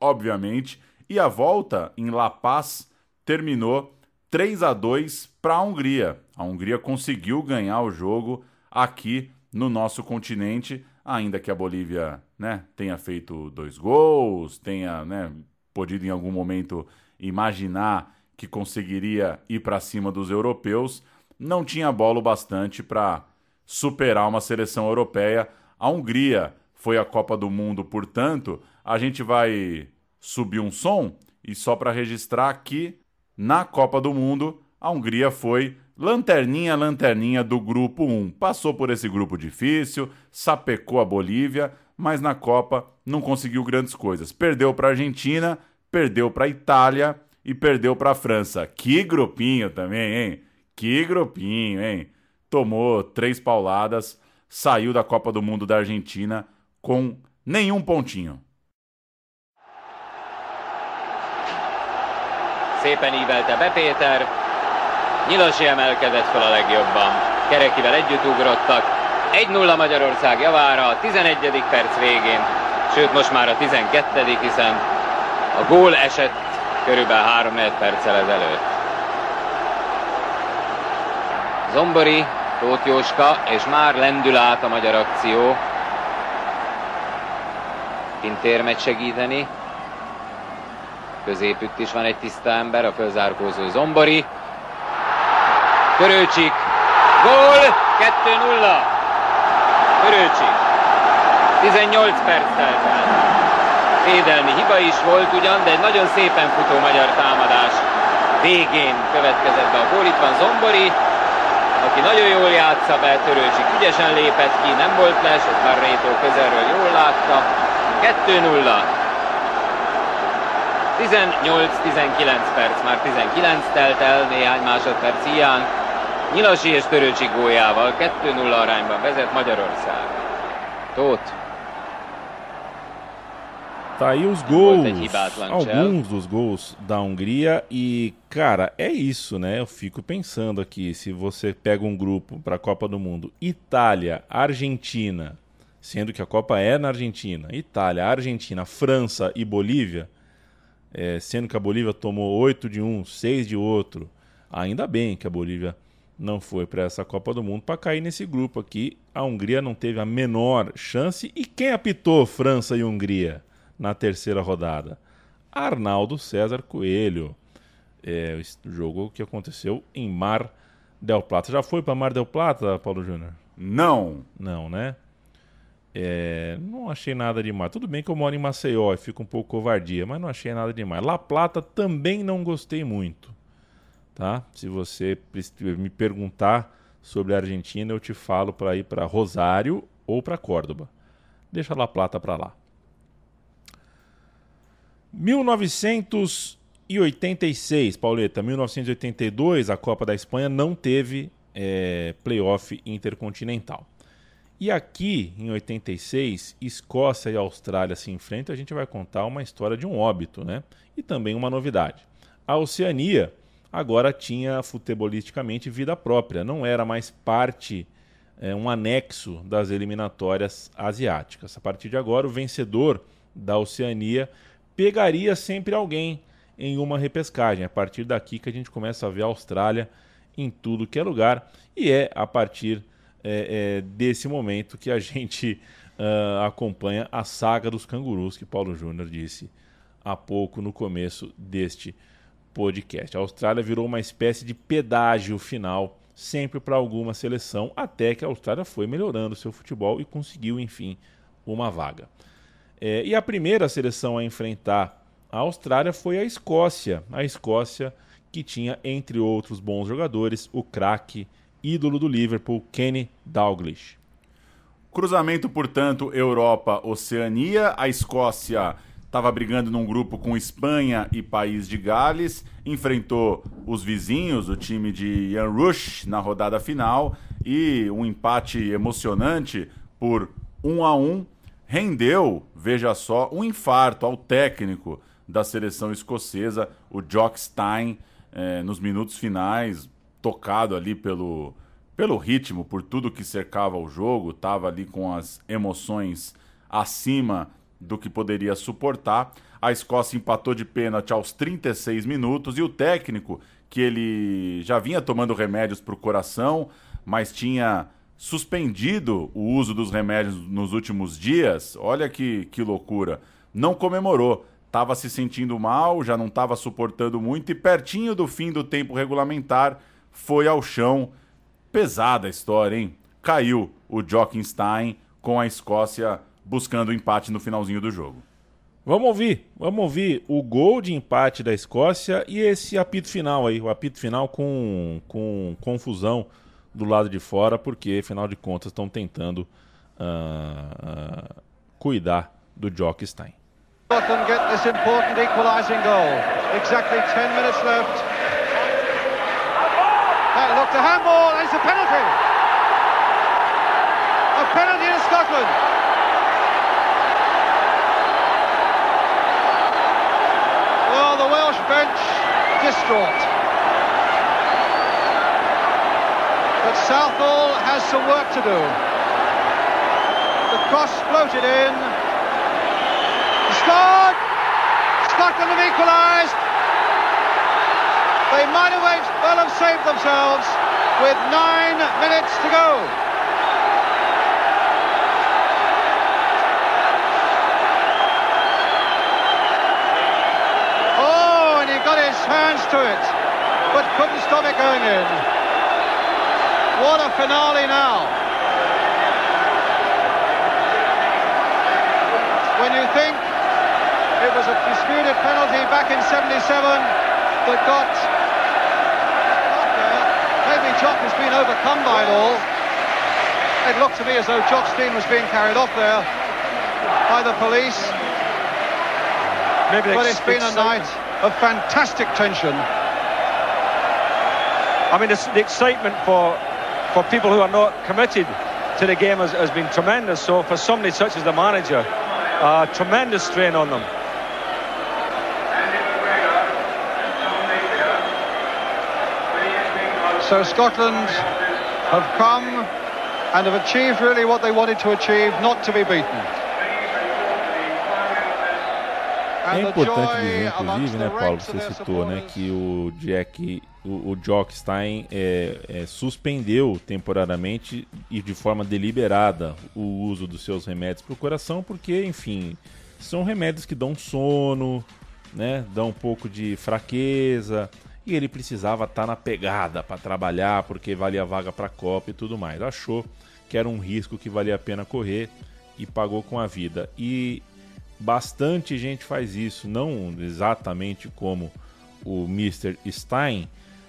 Speaker 2: obviamente, e a volta em La Paz terminou 3 a 2 para a Hungria. A Hungria conseguiu ganhar o jogo aqui no nosso continente, ainda que a Bolívia né, tenha feito dois gols, tenha né, podido em algum momento imaginar que conseguiria ir para cima dos europeus, não tinha bola o bastante para superar uma seleção europeia. A Hungria foi a Copa do Mundo, portanto, a gente vai subir um som e só para registrar que na Copa do Mundo a Hungria foi lanterninha, lanterninha do grupo 1. Passou por esse grupo difícil, sapecou a Bolívia, mas na Copa não conseguiu grandes coisas. Perdeu para a Argentina, perdeu para a Itália e perdeu para a França. Que grupinho também, hein? Que grupinho, hein? Tomou três pauladas, saiu da Copa do Mundo da Argentina com nenhum pontinho.
Speaker 7: Szépen ívelte be Péter. Nyilasi emelkedett fel a legjobban. Kerekivel együtt ugrottak. 1-0 Magyarország javára a 11. perc végén, sőt most már a 12. hiszen a gól esett körülbelül 3 perccel ezelőtt. Zombori, Tóth Jóska, és már lendül át a magyar akció. Pintér megy segíteni. Középütt is van egy tiszta ember, a fölzárkózó Zombori. Törőcsik. Gól! 2-0. Törőcsik. 18 perc telt el. Védelmi hiba is volt ugyan, de egy nagyon szépen futó magyar támadás végén következett be a gól. Itt van Zombori, aki nagyon jól játsza be, Törőcsik ügyesen lépett ki, nem volt les, ezt már Rétó közelről jól látta. 2-0. 18-19 perc, már 19 telt el néhány másodperc hiány. Nyilasi és Törőcsi góljával 2-0 arányban vezet Magyarország. Tóth.
Speaker 1: Tá aí os gols, alguns dos gols da Hungria e, cara, é isso, né? Eu fico pensando aqui, se você pega um grupo para a Copa do Mundo, Itália, Argentina, sendo que a Copa é na Argentina, Itália, Argentina, França e Bolívia, é, sendo que a Bolívia tomou 8 de um, 6 de outro, ainda bem que a Bolívia não foi para essa Copa do Mundo para cair nesse grupo aqui. A Hungria não teve a menor chance. E quem apitou França e Hungria? na terceira rodada? Arnaldo César Coelho. É, o jogo que aconteceu em Mar del Plata. Já foi para Mar del Plata, Paulo Júnior?
Speaker 2: Não.
Speaker 1: Não, né? É, não achei nada demais. Tudo bem que eu moro em Maceió e fico um pouco covardia, mas não achei nada demais. La Plata também não gostei muito. Tá? Se você me perguntar sobre a Argentina, eu te falo para ir para Rosário ou para Córdoba. Deixa La Plata para lá. 1986, Pauleta, 1982, a Copa da Espanha não teve é, playoff intercontinental. E aqui, em 86, Escócia e Austrália se enfrentam. A gente vai contar uma história de um óbito, né? E também uma novidade. A Oceania agora tinha futebolisticamente vida própria, não era mais parte, é, um anexo das eliminatórias asiáticas. A partir de agora, o vencedor da Oceania pegaria sempre alguém em uma repescagem. A partir daqui que a gente começa a ver a Austrália em tudo que é lugar. E é a partir é, é, desse momento que a gente uh, [LAUGHS] acompanha a saga dos cangurus, que Paulo Júnior disse há pouco no começo deste podcast. A Austrália virou uma espécie de pedágio final sempre para alguma seleção, até que a Austrália foi melhorando seu futebol e conseguiu, enfim, uma vaga. É, e a primeira seleção a enfrentar a Austrália foi a Escócia. A Escócia que tinha, entre outros bons jogadores, o craque ídolo do Liverpool, Kenny Dalglish.
Speaker 2: Cruzamento, portanto, Europa-Oceania. A Escócia estava brigando num grupo com Espanha e País de Gales. Enfrentou os vizinhos, o time de Ian Rush, na rodada final. E um empate emocionante por 1 a 1 rendeu, veja só, um infarto ao técnico da seleção escocesa, o Jock Stein, eh, nos minutos finais, tocado ali pelo, pelo ritmo, por tudo que cercava o jogo, estava ali com as emoções acima do que poderia suportar. A Escócia empatou de pênalti aos 36 minutos e o técnico, que ele já vinha tomando remédios para o coração, mas tinha suspendido o uso dos remédios nos últimos dias. Olha que, que loucura. Não comemorou. Estava se sentindo mal, já não estava suportando muito e pertinho do fim do tempo regulamentar foi ao chão. Pesada a história, hein? Caiu o Jockenstein com a Escócia buscando o empate no finalzinho do jogo.
Speaker 1: Vamos ouvir, vamos ouvir o gol de empate da Escócia e esse apito final aí, o apito final com, com confusão do lado de fora, porque afinal de contas estão tentando uh, uh, cuidar do Jockstein.
Speaker 8: Scotland get this important equalising goal. Exactly 10 minutes left. Looked a handball, and it's a penalty. A penalty to Scotland. Well, the Welsh bench distraught. But Southall has some work to do. The cross floated in. Scored! Scotland have equalised. They might have well have saved themselves with nine minutes to go. Oh, and he got his hands to it, but couldn't stop it going in. What a finale now. When you think it was a disputed penalty back in 77 that got Jock has been overcome by it all. It looked to me as though Jock Steen was being carried off there by the police.
Speaker 9: Maybe
Speaker 8: but it's been a night of fantastic tension.
Speaker 9: I mean, the, the excitement for for people who are not committed to the game has, has been tremendous. So for somebody such as the manager, uh, tremendous strain on them.
Speaker 8: So Scotland have come and have achieved really what they wanted to achieve, not to be beaten.
Speaker 1: É importante dizer, inclusive, né, Paulo, você citou, né, que o Jack, o, o Jockstein é, é, suspendeu temporariamente e de forma deliberada o uso dos seus remédios para o coração, porque, enfim, são remédios que dão sono, né, dão um pouco de fraqueza, e ele precisava estar tá na pegada para trabalhar, porque valia vaga para a Copa e tudo mais. Achou que era um risco que valia a pena correr e pagou com a vida. E bastante gente faz isso, não exatamente como o Mr. Stein,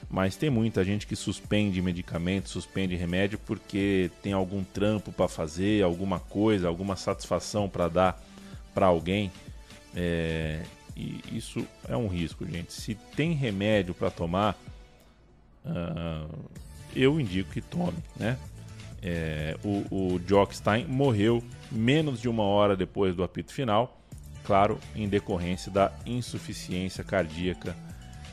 Speaker 1: mas tem muita gente que suspende medicamento, suspende remédio porque tem algum trampo para fazer, alguma coisa, alguma satisfação para dar para alguém. É, e isso é um risco, gente. Se tem remédio para tomar, uh, eu indico que tome, né? É, o, o Jockstein morreu menos de uma hora depois do apito final, claro, em decorrência da insuficiência cardíaca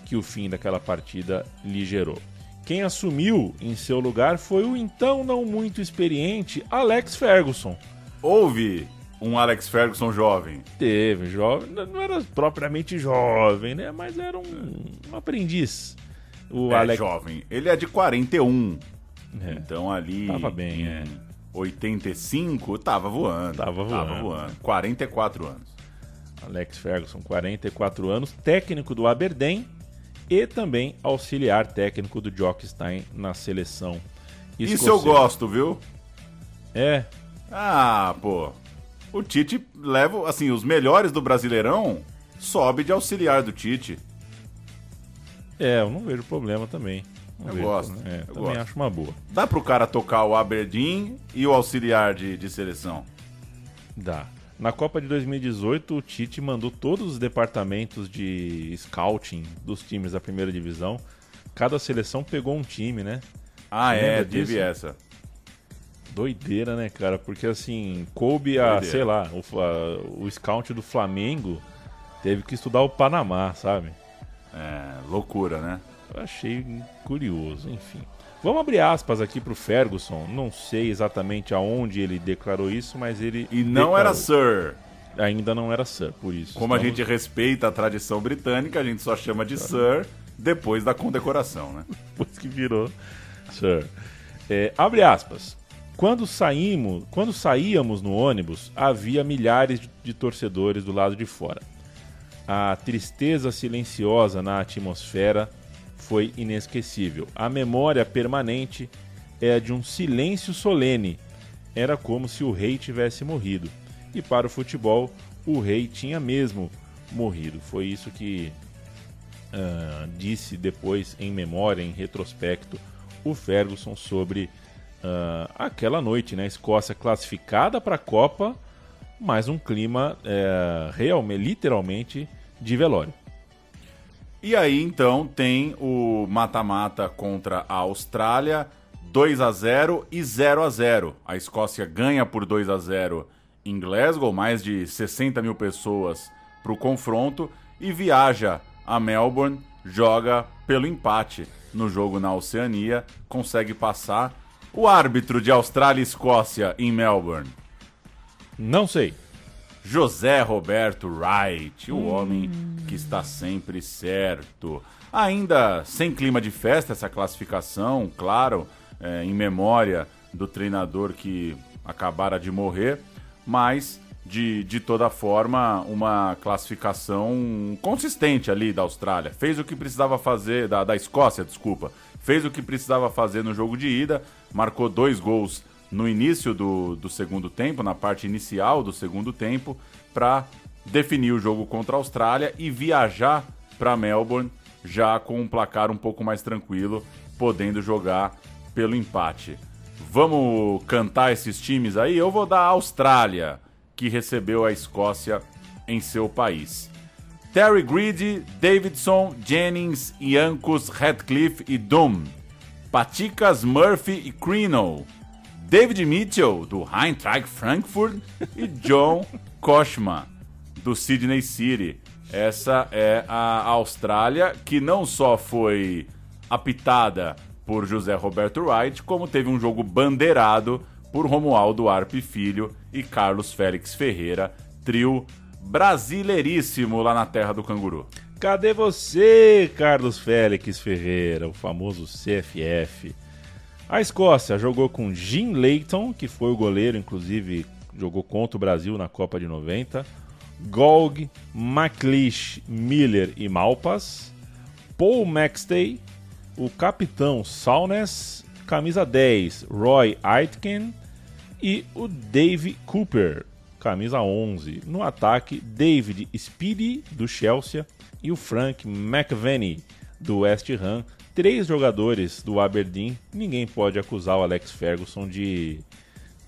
Speaker 1: que o fim daquela partida lhe gerou. Quem assumiu em seu lugar foi o então não muito experiente Alex Ferguson.
Speaker 2: Houve um Alex Ferguson jovem?
Speaker 1: Teve, jovem. Não era propriamente jovem, né? Mas era um, um aprendiz.
Speaker 2: O é Alex... jovem. Ele é de 41. É. Então ali.
Speaker 1: Tava bem, é.
Speaker 2: 85, tava voando.
Speaker 1: Tava voando.
Speaker 2: Tava voando. 44 anos.
Speaker 1: Alex Ferguson, 44 anos, técnico do Aberdeen e também auxiliar técnico do Jockstein na seleção.
Speaker 2: Escocesa. Isso eu gosto, viu?
Speaker 1: É.
Speaker 2: Ah, pô. O Tite leva, assim, os melhores do Brasileirão sobe de auxiliar do Tite.
Speaker 1: É, eu não vejo problema também. Não
Speaker 2: eu
Speaker 1: vejo
Speaker 2: gosto.
Speaker 1: Problema. É,
Speaker 2: eu
Speaker 1: também
Speaker 2: gosto.
Speaker 1: acho uma boa.
Speaker 2: Dá pro cara tocar o Aberdeen e o auxiliar de, de seleção?
Speaker 1: Dá. Na Copa de 2018, o Tite mandou todos os departamentos de scouting dos times da primeira divisão. Cada seleção pegou um time, né?
Speaker 2: Ah, é, teve essa.
Speaker 1: Doideira, né, cara? Porque assim, coube a, Doideira. sei lá, o, a, o scout do Flamengo teve que estudar o Panamá, sabe?
Speaker 2: É, loucura, né?
Speaker 1: Eu achei curioso, enfim. Vamos abrir aspas aqui pro Ferguson. Não sei exatamente aonde ele declarou isso, mas ele.
Speaker 2: E não
Speaker 1: declarou.
Speaker 2: era Sir.
Speaker 1: Ainda não era Sir, por isso.
Speaker 2: Como estamos... a gente respeita a tradição britânica, a gente só chama de Sir depois da condecoração, né? [LAUGHS]
Speaker 1: Depois que virou Sir. É, abre aspas. Quando saímos, quando saíamos no ônibus, havia milhares de- torcedores do lado de fora. A tristeza silenciosa na atmosfera foi inesquecível. A memória permanente é a de um silêncio solene. Era como se o rei tivesse morrido. E para o futebol, o rei tinha mesmo morrido. Foi isso que ah, disse depois, em memória, em retrospecto, o Ferguson sobre ah, aquela noite, né? Escócia classificada para a Copa, mas um clima eh, realmente, literalmente de velório.
Speaker 2: E aí então tem o mata-mata contra a Austrália, 2 a 0 e 0 a 0. A Escócia ganha por 2 a 0 em Glasgow, mais de 60 mil pessoas para o confronto e viaja a Melbourne, joga pelo empate no jogo na Oceania, consegue passar. O árbitro de Austrália e Escócia em Melbourne.
Speaker 1: Não sei.
Speaker 2: José Roberto Wright, o homem que está sempre certo. Ainda sem clima de festa essa classificação, claro, é, em memória do treinador que acabara de morrer, mas de, de toda forma uma classificação consistente ali da Austrália. Fez o que precisava fazer, da, da Escócia, desculpa, fez o que precisava fazer no jogo de ida, marcou dois gols no início do, do segundo tempo, na parte inicial do segundo tempo, para definir o jogo contra a Austrália e viajar para Melbourne já com um placar um pouco mais tranquilo, podendo jogar pelo empate. Vamos cantar esses times aí? Eu vou dar a Austrália, que recebeu a Escócia em seu país. Terry Greedy, Davidson, Jennings, Iancos, Radcliffe e Doom. Paticas, Murphy e Crino. David Mitchell, do Eintracht Frankfurt, e John Koshma, do Sydney City. Essa é a Austrália, que não só foi apitada por José Roberto Wright, como teve um jogo bandeirado por Romualdo Arpe Filho e Carlos Félix Ferreira, trio brasileiríssimo lá na terra do canguru.
Speaker 1: Cadê você, Carlos Félix Ferreira, o famoso CFF? A Escócia jogou com Jim Leighton, que foi o goleiro, inclusive jogou contra o Brasil na Copa de 90. Golg, McLeish, Miller e Malpas. Paul Maxtey, o capitão Saunes, camisa 10, Roy Aitken e o Dave Cooper, camisa 11. No ataque, David Speedy, do Chelsea, e o Frank McVenny, do West Ham. Três jogadores do Aberdeen. Ninguém pode acusar o Alex Ferguson de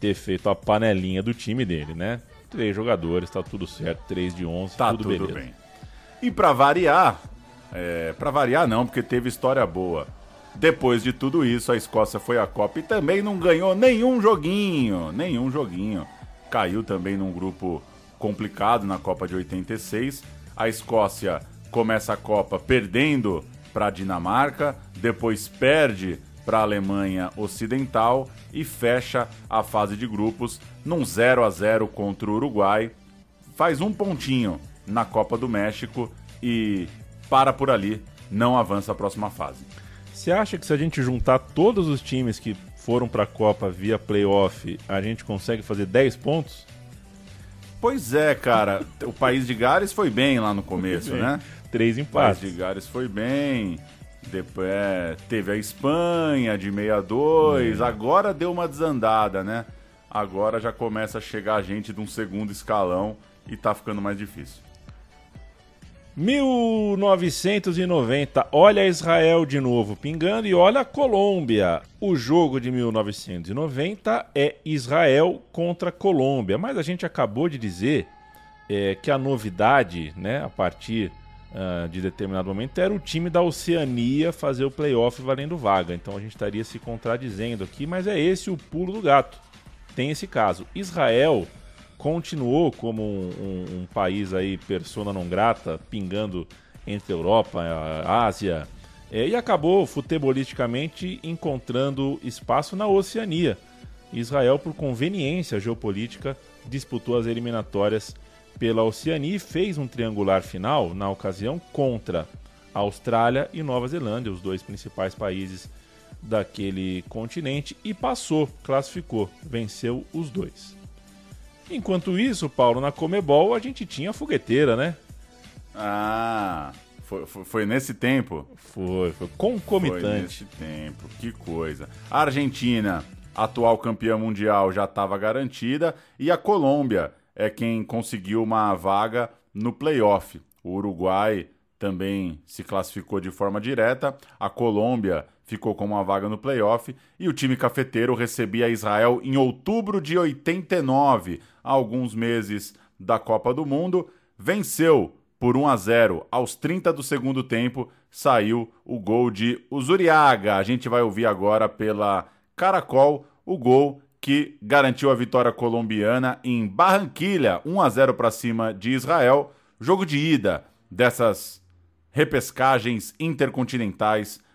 Speaker 1: ter feito a panelinha do time dele, né? Três jogadores, tá tudo certo. Três de 11,
Speaker 2: Tá
Speaker 1: tudo,
Speaker 2: tudo, bem. E pra variar, é, para variar não, porque teve história boa. Depois de tudo isso, a Escócia foi à Copa e também não ganhou nenhum joguinho, nenhum joguinho. Caiu também num grupo complicado na Copa de 86. A Escócia começa a Copa perdendo para a Dinamarca, depois perde para a Alemanha Ocidental e fecha a fase de grupos num 0 a 0 contra o Uruguai. Faz um pontinho na Copa do México e para por ali, não avança a próxima fase.
Speaker 1: Você acha que se a gente juntar todos os times que foram pra Copa via playoff, a gente consegue fazer 10 pontos?
Speaker 2: Pois é, cara. [LAUGHS] o País de Gales foi bem lá no começo, né?
Speaker 1: Três
Speaker 2: O País
Speaker 1: empates.
Speaker 2: de Gales foi bem. Depois é, teve a Espanha de 62. Agora deu uma desandada, né? Agora já começa a chegar gente de um segundo escalão e tá ficando mais difícil.
Speaker 1: 1990, olha Israel de novo pingando e olha a Colômbia. O jogo de 1990 é Israel contra Colômbia, mas a gente acabou de dizer é, que a novidade, né, a partir ah, de determinado momento, era o time da Oceania fazer o playoff valendo vaga. Então a gente estaria se contradizendo aqui, mas é esse o pulo do gato. Tem esse caso. Israel continuou como um, um- um país aí persona não grata, pingando entre Europa, a Ásia, eh, e acabou futebolisticamente encontrando espaço na Oceania. Israel, por conveniência geopolítica, disputou as eliminatórias pela Oceania e fez um triangular final, na ocasião, contra a Austrália e Nova Zelândia, os dois principais países daquele continente e passou, classificou, venceu os dois. Enquanto isso, Paulo, na Comebol a gente tinha a fogueteira, né?
Speaker 2: Ah, foi, foi, foi nesse tempo?
Speaker 1: Foi, foi concomitante.
Speaker 2: Foi nesse tempo, que coisa. A Argentina, atual campeã mundial, já estava garantida e a Colômbia é quem conseguiu uma vaga no playoff. O Uruguai também se classificou de forma direta, a Colômbia ficou com uma vaga no playoff e o time cafeteiro recebia Israel em outubro de 89, alguns meses da Copa do Mundo, venceu por 1 a 0 aos 30 do segundo tempo, saiu o gol de Uzuriaga. A gente vai ouvir agora pela Caracol o gol que garantiu a vitória colombiana em Barranquilha, 1 a 0 para cima de Israel. Jogo de ida dessas repescagens intercontinentais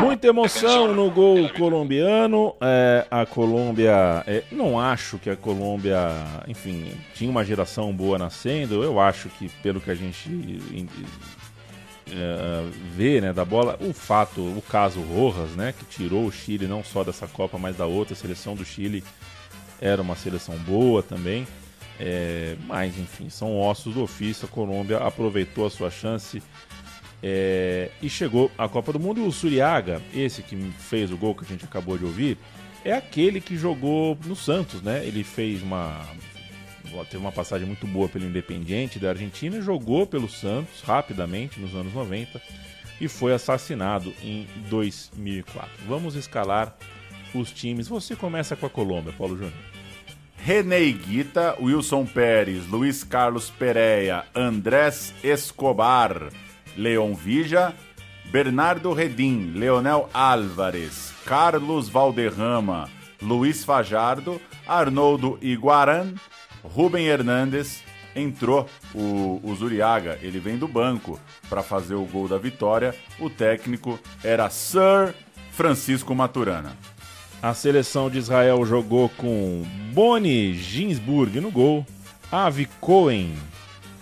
Speaker 1: Muita emoção no gol colombiano. É, a Colômbia, é, não acho que a Colômbia, enfim, tinha uma geração boa nascendo. Eu acho que, pelo que a gente é, vê né, da bola, o fato, o caso Rojas, né, que tirou o Chile não só dessa Copa, mas da outra a seleção do Chile, era uma seleção boa também. É, mas enfim, são ossos do ofício. A Colômbia aproveitou a sua chance é, e chegou à Copa do Mundo. E o Suriaga, esse que fez o gol que a gente acabou de ouvir, é aquele que jogou no Santos, né? Ele fez uma. Teve uma passagem muito boa pelo Independiente da Argentina, jogou pelo Santos rapidamente nos anos 90 e foi assassinado em 2004. Vamos escalar os times. Você começa com a Colômbia, Paulo Júnior.
Speaker 2: René Guita, Wilson Pérez, Luiz Carlos Pereira, Andrés Escobar, Leon Vija, Bernardo Redim, Leonel Álvares, Carlos Valderrama, Luiz Fajardo, Arnoldo Iguaran, Rubem Hernandes, entrou o, o Zuriaga, ele vem do banco para fazer o gol da vitória. O técnico era Sir Francisco Maturana.
Speaker 1: A seleção de Israel jogou com Boni Ginsburg no gol, Avi Cohen,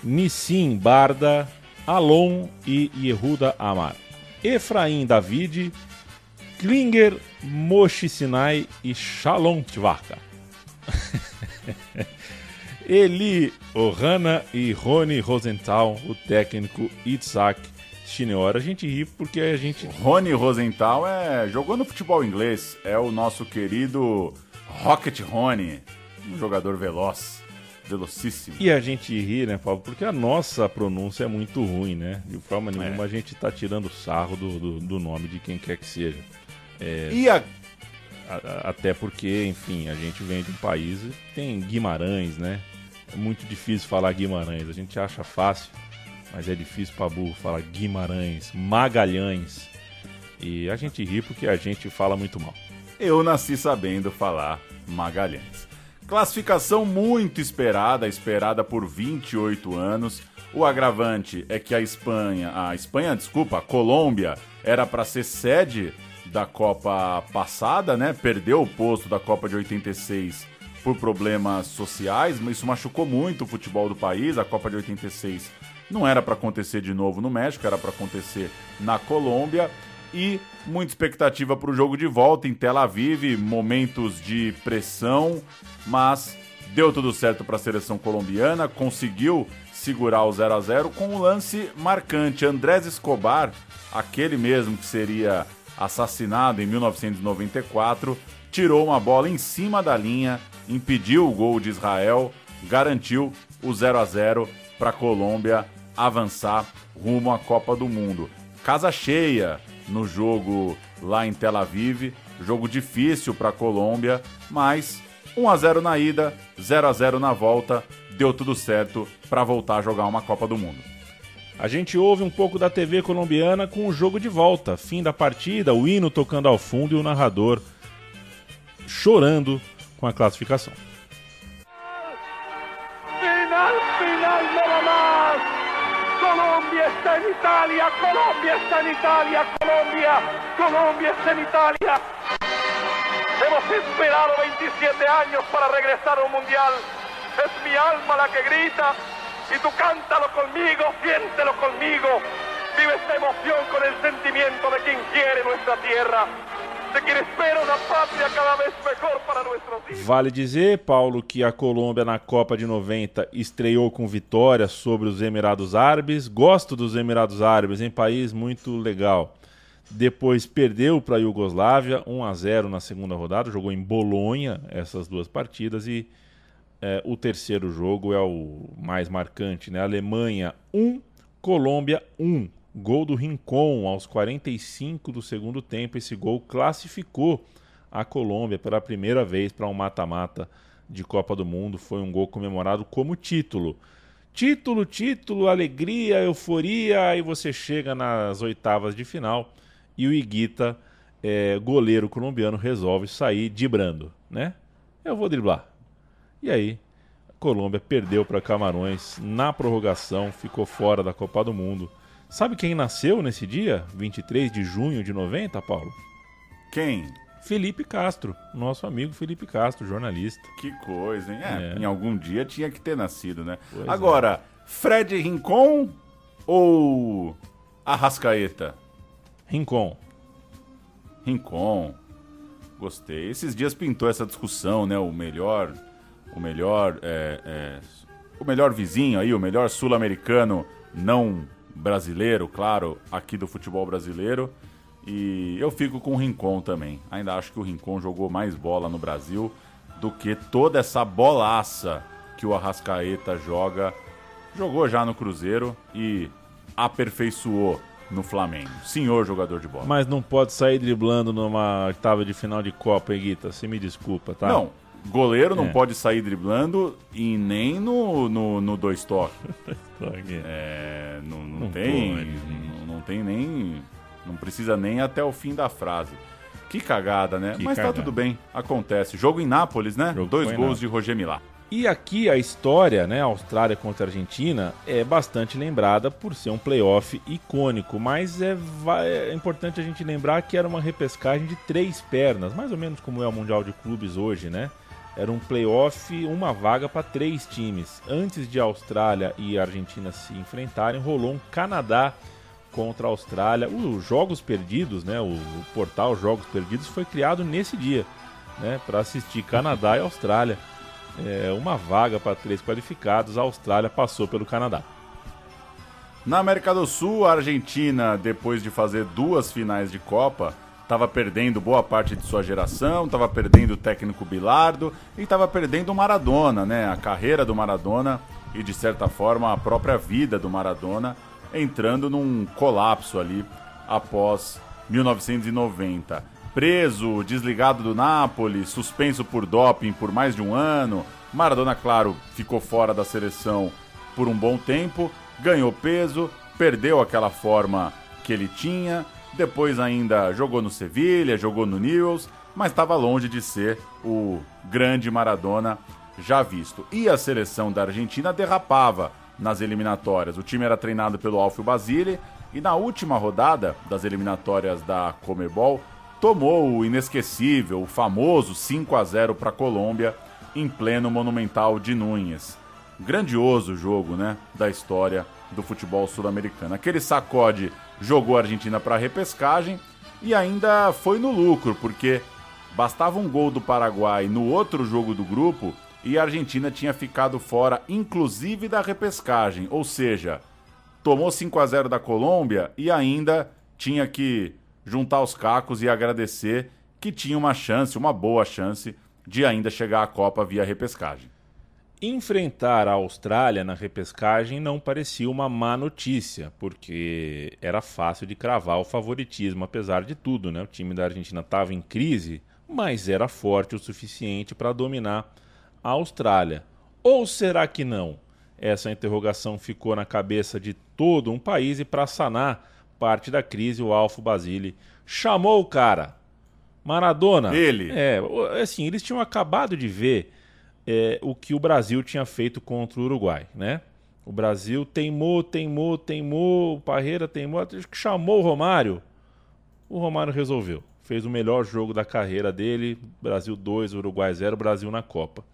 Speaker 1: Nissim Barda, Alon e Yehuda Amar. Efraim David, Klinger, Moshe Sinai e Shalom Tvaka. [LAUGHS] Eli Ohana e Rony Rosenthal, o técnico Itzhak Chineora. A gente ri porque a gente.
Speaker 2: Rony Rosenthal é jogou no futebol inglês, é o nosso querido Rocket Rony, um jogador veloz, velocíssimo.
Speaker 1: E a gente ri, né, Paulo? Porque a nossa pronúncia é muito ruim, né? De forma nenhuma
Speaker 2: É.
Speaker 1: a gente tá tirando sarro do, do, do nome de quem quer que seja. É,
Speaker 2: E a
Speaker 1: até porque, enfim, a gente vem de um país que tem Guimarães, né? É muito difícil falar Guimarães. A gente acha fácil, mas é difícil pra burro falar Guimarães, Magalhães. E a gente ri porque a gente fala muito mal.
Speaker 2: Eu nasci sabendo falar Magalhães. Classificação muito esperada, esperada por 28 anos. O agravante é que a Espanha, a Espanha, desculpa, a Colômbia era para ser sede da Copa passada, né? Perdeu o posto da Copa de 86 por problemas sociais, mas isso machucou muito o futebol do país. A Copa de 86 não era para acontecer de novo no México, era para acontecer na Colômbia e muita expectativa para o jogo de volta em Tel Aviv, momentos de pressão, mas deu tudo certo para a seleção colombiana, conseguiu segurar o 0 a 0 com um lance marcante. Andrés Escobar, aquele mesmo que seria assassinado em 1994, tirou uma bola em cima da linha, impediu o gol de Israel, garantiu o 0 a 0 para a Colômbia avançar rumo à Copa do Mundo. Casa cheia no jogo lá em Tel Aviv, jogo difícil para a Colômbia, mas 1 a 0 na ida, 0 a 0 na volta, deu tudo certo para voltar a jogar uma Copa do Mundo.
Speaker 1: A gente ouve um pouco da TV colombiana com o jogo de volta. Fim da partida, o hino tocando ao fundo e o narrador chorando com a classificação.
Speaker 10: Italia, Colombia está en Italia, Colombia, Colombia está en Italia. Hemos esperado 27 años para regresar a un mundial. Es mi alma la que grita y tú cántalo conmigo, siéntelo conmigo. Vive esta emoción con el sentimiento de quien quiere nuestra tierra,
Speaker 1: Vale dizer, Paulo, que a Colômbia na Copa de 90 estreou com vitória sobre os Emirados Árabes. Gosto dos Emirados Árabes, em país muito legal. Depois perdeu para a Iugoslávia, 1 a 0 na segunda rodada, jogou em Bolonha essas duas partidas e é, o terceiro jogo é o mais marcante, né? Alemanha 1, Colômbia 1. Gol do Rincon aos 45 do segundo tempo. Esse gol classificou a Colômbia pela primeira vez para um mata-mata de Copa do Mundo. Foi um gol comemorado como título. Título, título, alegria, euforia. Aí você chega nas oitavas de final e o Iguita, é, goleiro colombiano, resolve sair dibrando, né? Eu vou driblar. E aí, a Colômbia perdeu para Camarões na prorrogação, ficou fora da Copa do Mundo. Sabe quem nasceu nesse dia, 23 de junho de 90, Paulo?
Speaker 2: Quem?
Speaker 1: Felipe Castro, nosso amigo Felipe Castro, jornalista.
Speaker 2: Que coisa, hein? É,
Speaker 1: É.
Speaker 2: Em algum dia tinha que ter nascido, né?
Speaker 1: Pois
Speaker 2: Agora, Fred Rincon ou Arrascaeta?
Speaker 1: Rincon.
Speaker 2: Rincon. Gostei. Esses dias pintou essa discussão, né? O melhor, o melhor, é, é, o melhor vizinho aí, o melhor sul-americano não brasileiro, claro, aqui do futebol brasileiro. E eu fico com o Rincon também. Ainda acho que o Rincon jogou mais bola no Brasil do que toda essa bolaça que o Arrascaeta joga. Jogou já no Cruzeiro e aperfeiçoou no Flamengo. Senhor jogador de bola.
Speaker 1: Mas não pode sair driblando numa oitava de final de Copa, hein, Guita? Você me desculpa, tá?
Speaker 2: Não, goleiro não
Speaker 1: É.
Speaker 2: pode sair driblando e nem no, no, no dois toques. [LAUGHS] É, não, não,
Speaker 1: Não
Speaker 2: tem.
Speaker 1: pode,
Speaker 2: não, não tem nem. Não precisa nem até o fim da frase. Que cagada, né?
Speaker 1: Que
Speaker 2: Mas
Speaker 1: cagada.
Speaker 2: tá tudo bem, acontece. Jogo em Nápoles, né? Dois
Speaker 1: foi em
Speaker 2: gols
Speaker 1: Nápoles.
Speaker 2: de Roger Milá.
Speaker 1: E aqui a história, né, Austrália contra a Argentina, é bastante lembrada por ser um playoff icônico, mas é, é importante a gente lembrar que era uma repescagem de três pernas, mais ou menos como é o Mundial de Clubes hoje, né? Era um playoff, uma vaga para três times. Antes de Austrália e Argentina se enfrentarem, rolou um Canadá contra a Austrália. Os Jogos Perdidos, né, o, o portal Jogos Perdidos foi criado nesse dia, né, para assistir Canadá e Austrália. É, uma vaga para três qualificados, a Austrália passou pelo Canadá.
Speaker 2: Na América do Sul, a Argentina, depois de fazer duas finais de Copa, estava perdendo boa parte de sua geração, estava perdendo o técnico Bilardo e estava perdendo o Maradona, né? A carreira do Maradona e, de certa forma, a própria vida do Maradona entrando num colapso ali após 1990. Preso, desligado do Napoli, suspenso por doping por mais de um ano. Maradona, claro, ficou fora da seleção por um bom tempo, ganhou peso, perdeu aquela forma que ele tinha, depois ainda jogou no Sevilha, jogou no Newell's, mas estava longe de ser o grande Maradona já visto. E a seleção da Argentina derrapava nas eliminatórias. O time era treinado pelo Alfio Basile e na última rodada das eliminatórias da Comebol tomou o inesquecível, o famoso 5 a 0 para a Colômbia em pleno Monumental de Núñez. Grandioso jogo, né, da história do futebol sul-americano. Aquele sacode jogou a Argentina para a repescagem e ainda foi no lucro, porque bastava um gol do Paraguai no outro jogo do grupo e a Argentina tinha ficado fora, inclusive da repescagem, ou seja, tomou 5 a 0 da Colômbia e ainda tinha que juntar os cacos e agradecer que tinha uma chance, uma boa chance, de ainda chegar à Copa via repescagem.
Speaker 1: Enfrentar a Austrália na repescagem não parecia uma má notícia, porque era fácil de cravar o favoritismo, apesar de tudo, né? O time da Argentina estava em crise, mas era forte o suficiente para dominar a Austrália. Ou será que não? Essa interrogação ficou na cabeça de todo um país e para sanar parte da crise, o Alfo Basile chamou o cara. Maradona.
Speaker 2: Ele.
Speaker 1: É, assim, eles tinham acabado de ver é, o que o Brasil tinha feito contra o Uruguai, né? O Brasil teimou, teimou, teimou, o Parreira teimou, até que chamou o Romário. O Romário resolveu. Fez o melhor jogo da carreira dele, Brasil 2, Uruguai 0, Brasil na Copa.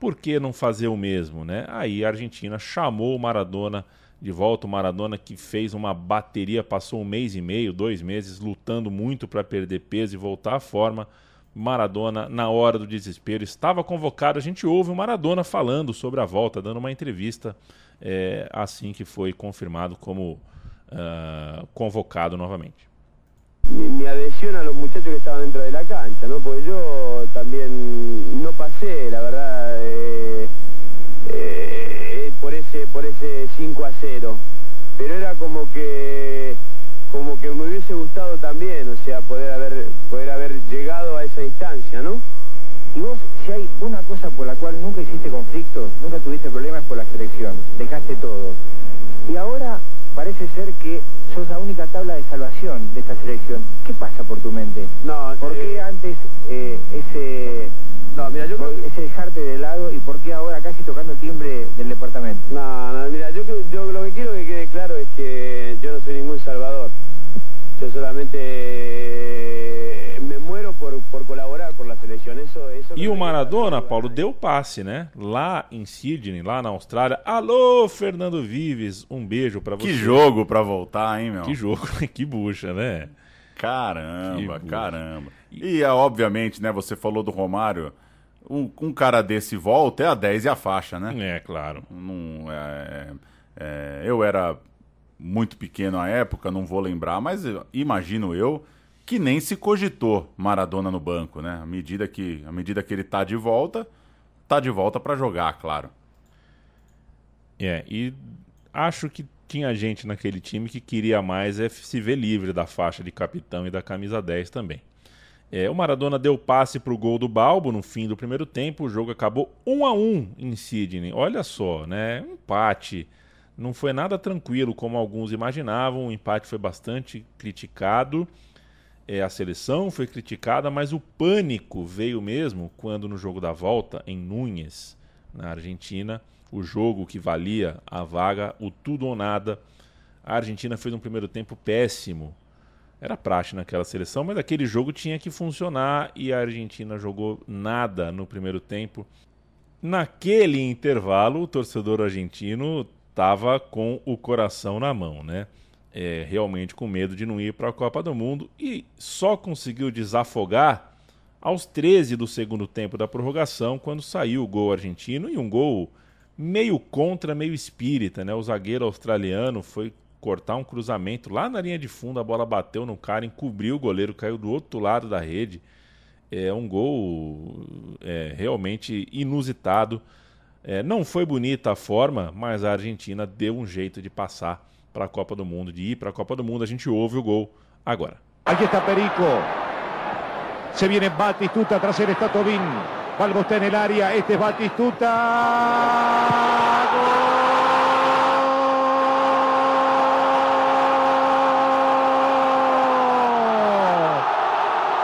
Speaker 1: Por que não fazer o mesmo, né? Aí a Argentina chamou o Maradona de volta, o Maradona que fez uma bateria, passou um mês e meio, dois meses lutando muito para perder peso e voltar à forma. Maradona, na hora do desespero, estava convocado. A gente ouve o Maradona falando sobre a volta, dando uma entrevista é, assim que foi confirmado como ah, convocado novamente.
Speaker 11: mi adhesión a los muchachos que estaban dentro de la cancha, ¿no? Porque yo también no pasé, la verdad, eh, eh, por ese por ese 5 a 0. Pero era como que como que me hubiese gustado también, o sea, poder haber poder haber llegado a esa instancia, ¿no?
Speaker 12: Y vos, si hay una cosa por la cual nunca hiciste conflictos, nunca tuviste problemas por la selección, dejaste todo. Y ahora parece ser que sos la única tabla de salvación de esta selección. ¿Qué pasa por tu mente?
Speaker 11: No,
Speaker 12: ¿Por qué
Speaker 11: eh,
Speaker 12: antes eh, ese,
Speaker 11: No, mira, yo creo que-
Speaker 12: ese dejarte de lado y por qué ahora casi tocando el timbre del departamento?
Speaker 11: No, no, mira, yo, yo lo que quiero que quede claro es que yo no soy ningún salvador. Yo solamente eh, me muero por, por colaborar por la selección. Eso, eso
Speaker 1: E o Maradona, Paulo, deu passe, né? Lá em Sydney, lá na Austrália. Alô, Fernando Vives, um beijo pra você.
Speaker 2: Que jogo pra voltar, hein, meu?
Speaker 1: Que jogo, [LAUGHS] que bucha, né?
Speaker 2: Caramba,
Speaker 1: Que
Speaker 2: caramba. E é, obviamente, né, você falou do Romário, um, um cara desse volta é a 10 e a faixa, né?
Speaker 1: É, claro.
Speaker 2: Não, é, é, eu era muito pequeno à época, não vou lembrar, mas imagino eu que nem se cogitou Maradona no banco, né? À medida que, à medida que ele tá de volta, tá de volta pra jogar, claro.
Speaker 1: É, e acho que tinha gente naquele time que queria mais é se ver livre da faixa de capitão e da camisa 10 também. É, o Maradona deu passe para o gol do Balbo no fim do primeiro tempo. O jogo acabou 1 a 1 em Sydney. Olha só, né? Um empate. Não foi nada tranquilo como alguns imaginavam. O empate foi bastante criticado. É, a seleção foi criticada, mas o pânico veio mesmo quando no jogo da volta em Núñez, na Argentina, o jogo que valia a vaga, o tudo ou nada. A Argentina fez um primeiro tempo péssimo. Era praxe naquela seleção, mas aquele jogo tinha que funcionar e a Argentina jogou nada no primeiro tempo. Naquele intervalo, o torcedor argentino estava com o coração na mão, né? É, realmente com medo de não ir para a Copa do Mundo e só conseguiu desafogar aos 13 do segundo tempo da prorrogação, quando saiu o gol argentino e um gol meio contra, meio espírita, né? O zagueiro australiano foi cortar um cruzamento lá na linha de fundo, a bola bateu no cara, encobriu o goleiro, caiu do outro lado da rede. É um gol é, realmente inusitado. É, não foi bonita a forma, mas a Argentina deu um jeito de passar para a Copa do Mundo, de ir para a Copa do Mundo. A gente ouve o gol agora.
Speaker 13: Aquí está Perico. Se viene Batistuta, tras está Tobín. Balbo está en área, este es Batistuta.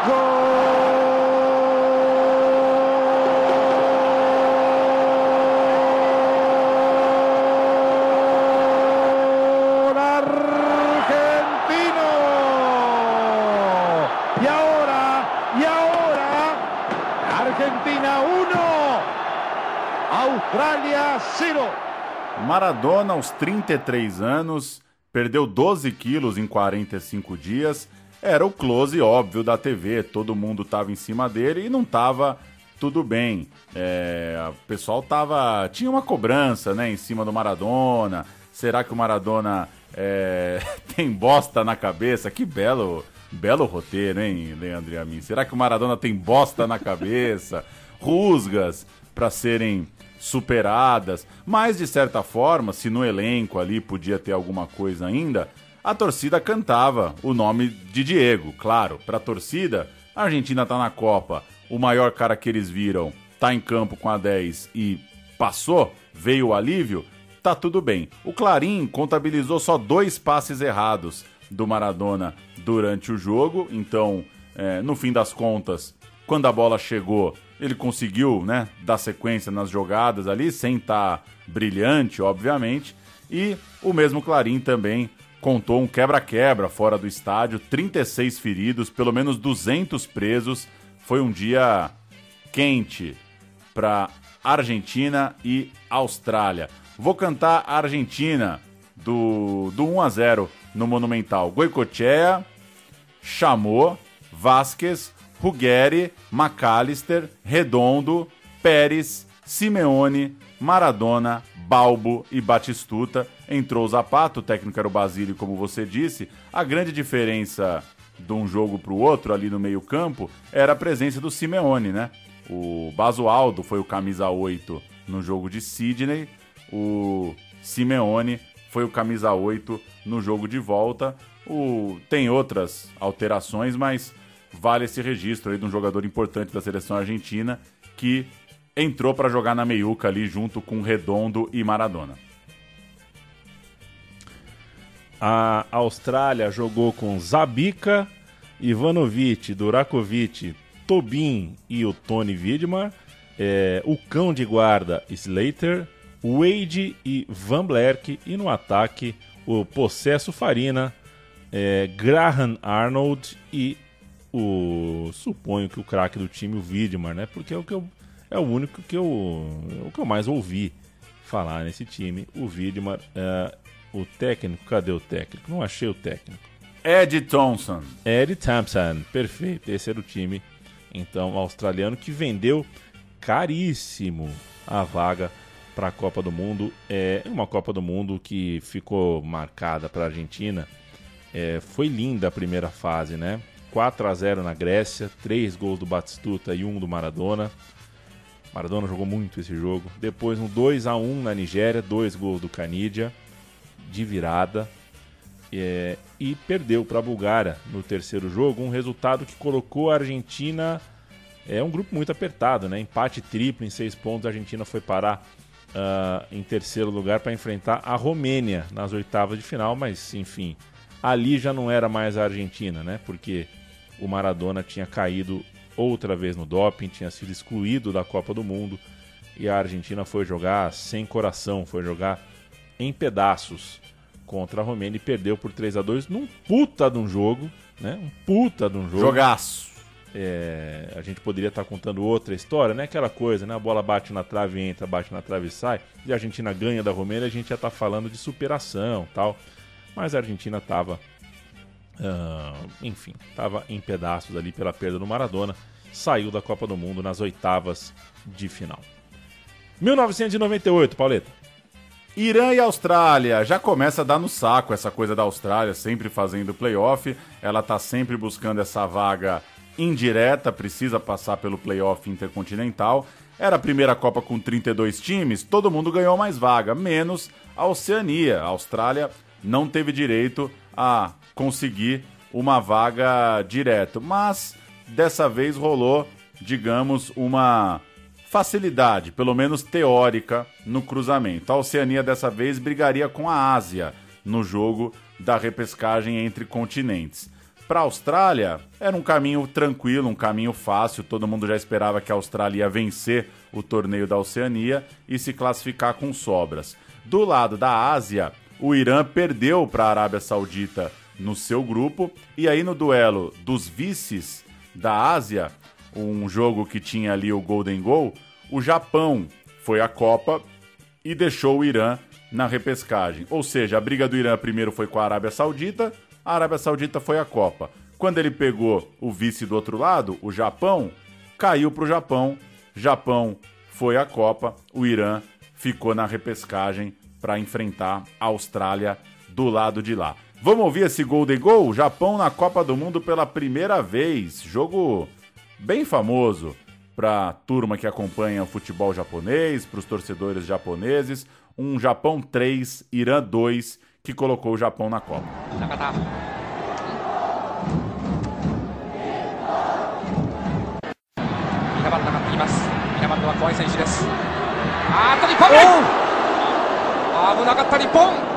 Speaker 13: Gol argentino. Y ahora, y ahora, Argentina 1, Australia 0.
Speaker 2: Maradona, aos 33 anos, perdeu 12 quilos em 45 dias. Era o close óbvio da TV, todo mundo tava em cima dele e não tava tudo bem. É, o pessoal tava. Tinha uma cobrança né, em cima do Maradona. Será que o Maradona é, [LAUGHS] tem bosta na cabeça? Que belo, belo roteiro, hein, Leandro e a mim? Será que o Maradona tem bosta na cabeça? Rusgas para serem superadas, mas de certa forma, se no elenco ali podia ter alguma coisa ainda, a torcida cantava o nome de Diego, claro, para a torcida, a Argentina tá na Copa, o maior cara que eles viram tá em campo com a 10 e passou, veio o alívio, tá tudo bem. O Clarim contabilizou só dois passes errados do Maradona durante o jogo, então, é, no fim das contas, quando a bola chegou, ele conseguiu, né, dar sequência nas jogadas ali, sem estar tá brilhante, obviamente. E o mesmo Clarim também contou um quebra-quebra fora do estádio, 36 feridos, pelo menos 200 presos. Foi um dia quente para Argentina e Austrália. Vou cantar a Argentina do, do 1 a 0 no Monumental. Goicoechea, Chamou, Vasquez, Ruggeri, McAllister, Redondo, Pérez, Simeone, Maradona, Balbo e Batistuta. Entrou o Zapato, o técnico era o Basílio, como você disse. A grande diferença de um jogo para o outro ali no meio-campo era a presença do Simeone, né? O Basualdo foi o camisa 8 no jogo de Sydney, o Simeone foi o camisa 8 no jogo de volta. O... Tem outras alterações, mas vale esse registro aí de um jogador importante da seleção argentina que entrou para jogar na meiuca ali junto com Redondo e Maradona.
Speaker 1: A Austrália jogou com Zabica, Ivanovic, Durakovic, Tobin e o Tony Widmar. É, o cão de guarda Slater, Wade e Van Blerk. E no ataque, o Possesso Farina, é, Graham Arnold e o. Suponho que o craque do time, o Widmar, né? Porque é o que eu, é o único que eu, o que eu mais ouvi falar nesse time. O Widmar, é, o técnico, cadê o técnico? Não achei o técnico.
Speaker 2: Ed Thompson.
Speaker 1: Ed Thompson, perfeito. Esse era o time, então, australiano que vendeu caríssimo a vaga para a Copa do Mundo. É uma Copa do Mundo que ficou marcada para a Argentina. É, foi linda a primeira fase, né? 4 a 0 na Grécia, 3 gols do Batistuta e 1 do Maradona. Maradona jogou muito esse jogo. Depois um 2 a 1 na Nigéria, 2 gols do Canidia de virada. É, e perdeu para a Bulgária no terceiro jogo, um resultado que colocou a Argentina é um grupo muito apertado, né? Empate triplo em seis pontos, a Argentina foi parar uh, em terceiro lugar para enfrentar a Romênia nas oitavas de final, mas enfim, ali já não era mais a Argentina, né? Porque o Maradona tinha caído outra vez no doping, tinha sido excluído da Copa do Mundo e a Argentina foi jogar sem coração, foi jogar em pedaços contra a Romênia e perdeu por 3 a 2 num puta de um jogo, né? Um puta de um jogo.
Speaker 2: Jogaço.
Speaker 1: É, a gente poderia estar contando outra história, né? Aquela coisa, né? A bola bate na trave, entra, bate na trave e sai. E a Argentina ganha da Romênia, a gente já está falando de superação tal. Mas a Argentina estava, uh, enfim, estava em pedaços ali pela perda do Maradona. Saiu da Copa do Mundo nas oitavas de final. 1998, Pauleta.
Speaker 2: Irã e Austrália. Já começa a dar no saco essa coisa da Austrália, sempre fazendo playoff. Ela tá sempre buscando essa vaga indireta, precisa passar pelo playoff intercontinental. Era a primeira Copa com 32 times, todo mundo ganhou mais vaga, menos a Oceania. A Austrália não teve direito a conseguir uma vaga direto, mas dessa vez rolou, digamos, uma facilidade, pelo menos teórica, no cruzamento. A Oceania dessa vez brigaria com a Ásia no jogo da repescagem entre continentes. Para a Austrália, era um caminho tranquilo, um caminho fácil. Todo mundo já esperava que a Austrália ia vencer o torneio da Oceania e se classificar com sobras. Do lado da Ásia, o Irã perdeu para a Arábia Saudita no seu grupo. E aí, no duelo dos vices da Ásia, um jogo que tinha ali o Golden Goal, o Japão foi à Copa e deixou o Irã na repescagem. Ou seja, a briga do Irã primeiro foi com a Arábia Saudita, a Arábia Saudita foi à Copa. Quando ele pegou o vice do outro lado, o Japão, caiu para o Japão. Japão foi à Copa, o Irã ficou na repescagem para enfrentar a Austrália do lado de lá. Vamos ouvir esse Golden Goal? Japão na Copa do Mundo pela primeira vez. Jogo bem famoso para a turma que acompanha o futebol japonês, para os torcedores japoneses. Um Japão 3, Irã 2, que colocou o Japão na Copa.
Speaker 14: Nakata. 危なかった日本。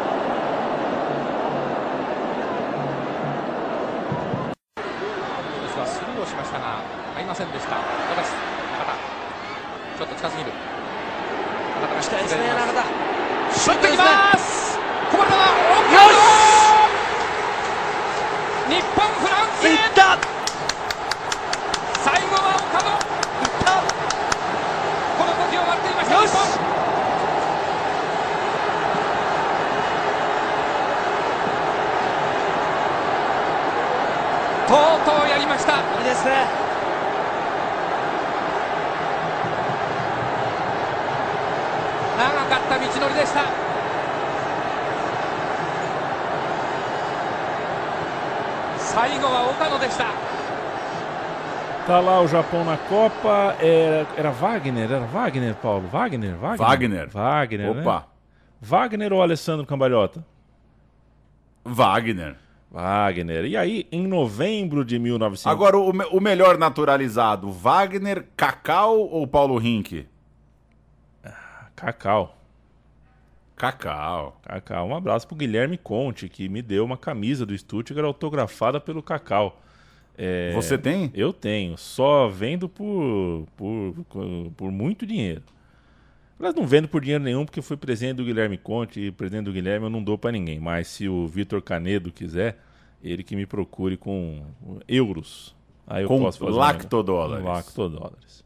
Speaker 1: Tá lá o Japão na Copa. Era, era Wagner? Era Wagner, Paulo? Wagner? Wagner?
Speaker 2: Wagner.
Speaker 1: Wagner, né?
Speaker 2: Opa.
Speaker 1: Wagner ou Alessandro Cambalhota?
Speaker 2: Wagner.
Speaker 1: Wagner. E aí, em novembro de 1900...
Speaker 2: Agora, o, o melhor naturalizado, Wagner, Cacau ou Paulo Rink?
Speaker 1: Cacau.
Speaker 2: Cacau.
Speaker 1: Cacau. Um abraço pro Guilherme Conte, que me deu uma camisa do Stuttgart autografada pelo Cacau. É,
Speaker 2: Você tem?
Speaker 1: Eu tenho. Só vendo por, por, por muito dinheiro. Mas não vendo por dinheiro nenhum, porque foi presente do Guilherme Conte e presente do Guilherme eu não dou pra ninguém. Mas se o Vitor Canedo quiser, ele que me procure com euros. Aí eu
Speaker 2: Com
Speaker 1: posso fazer
Speaker 2: lactodólares.
Speaker 1: lactodólares.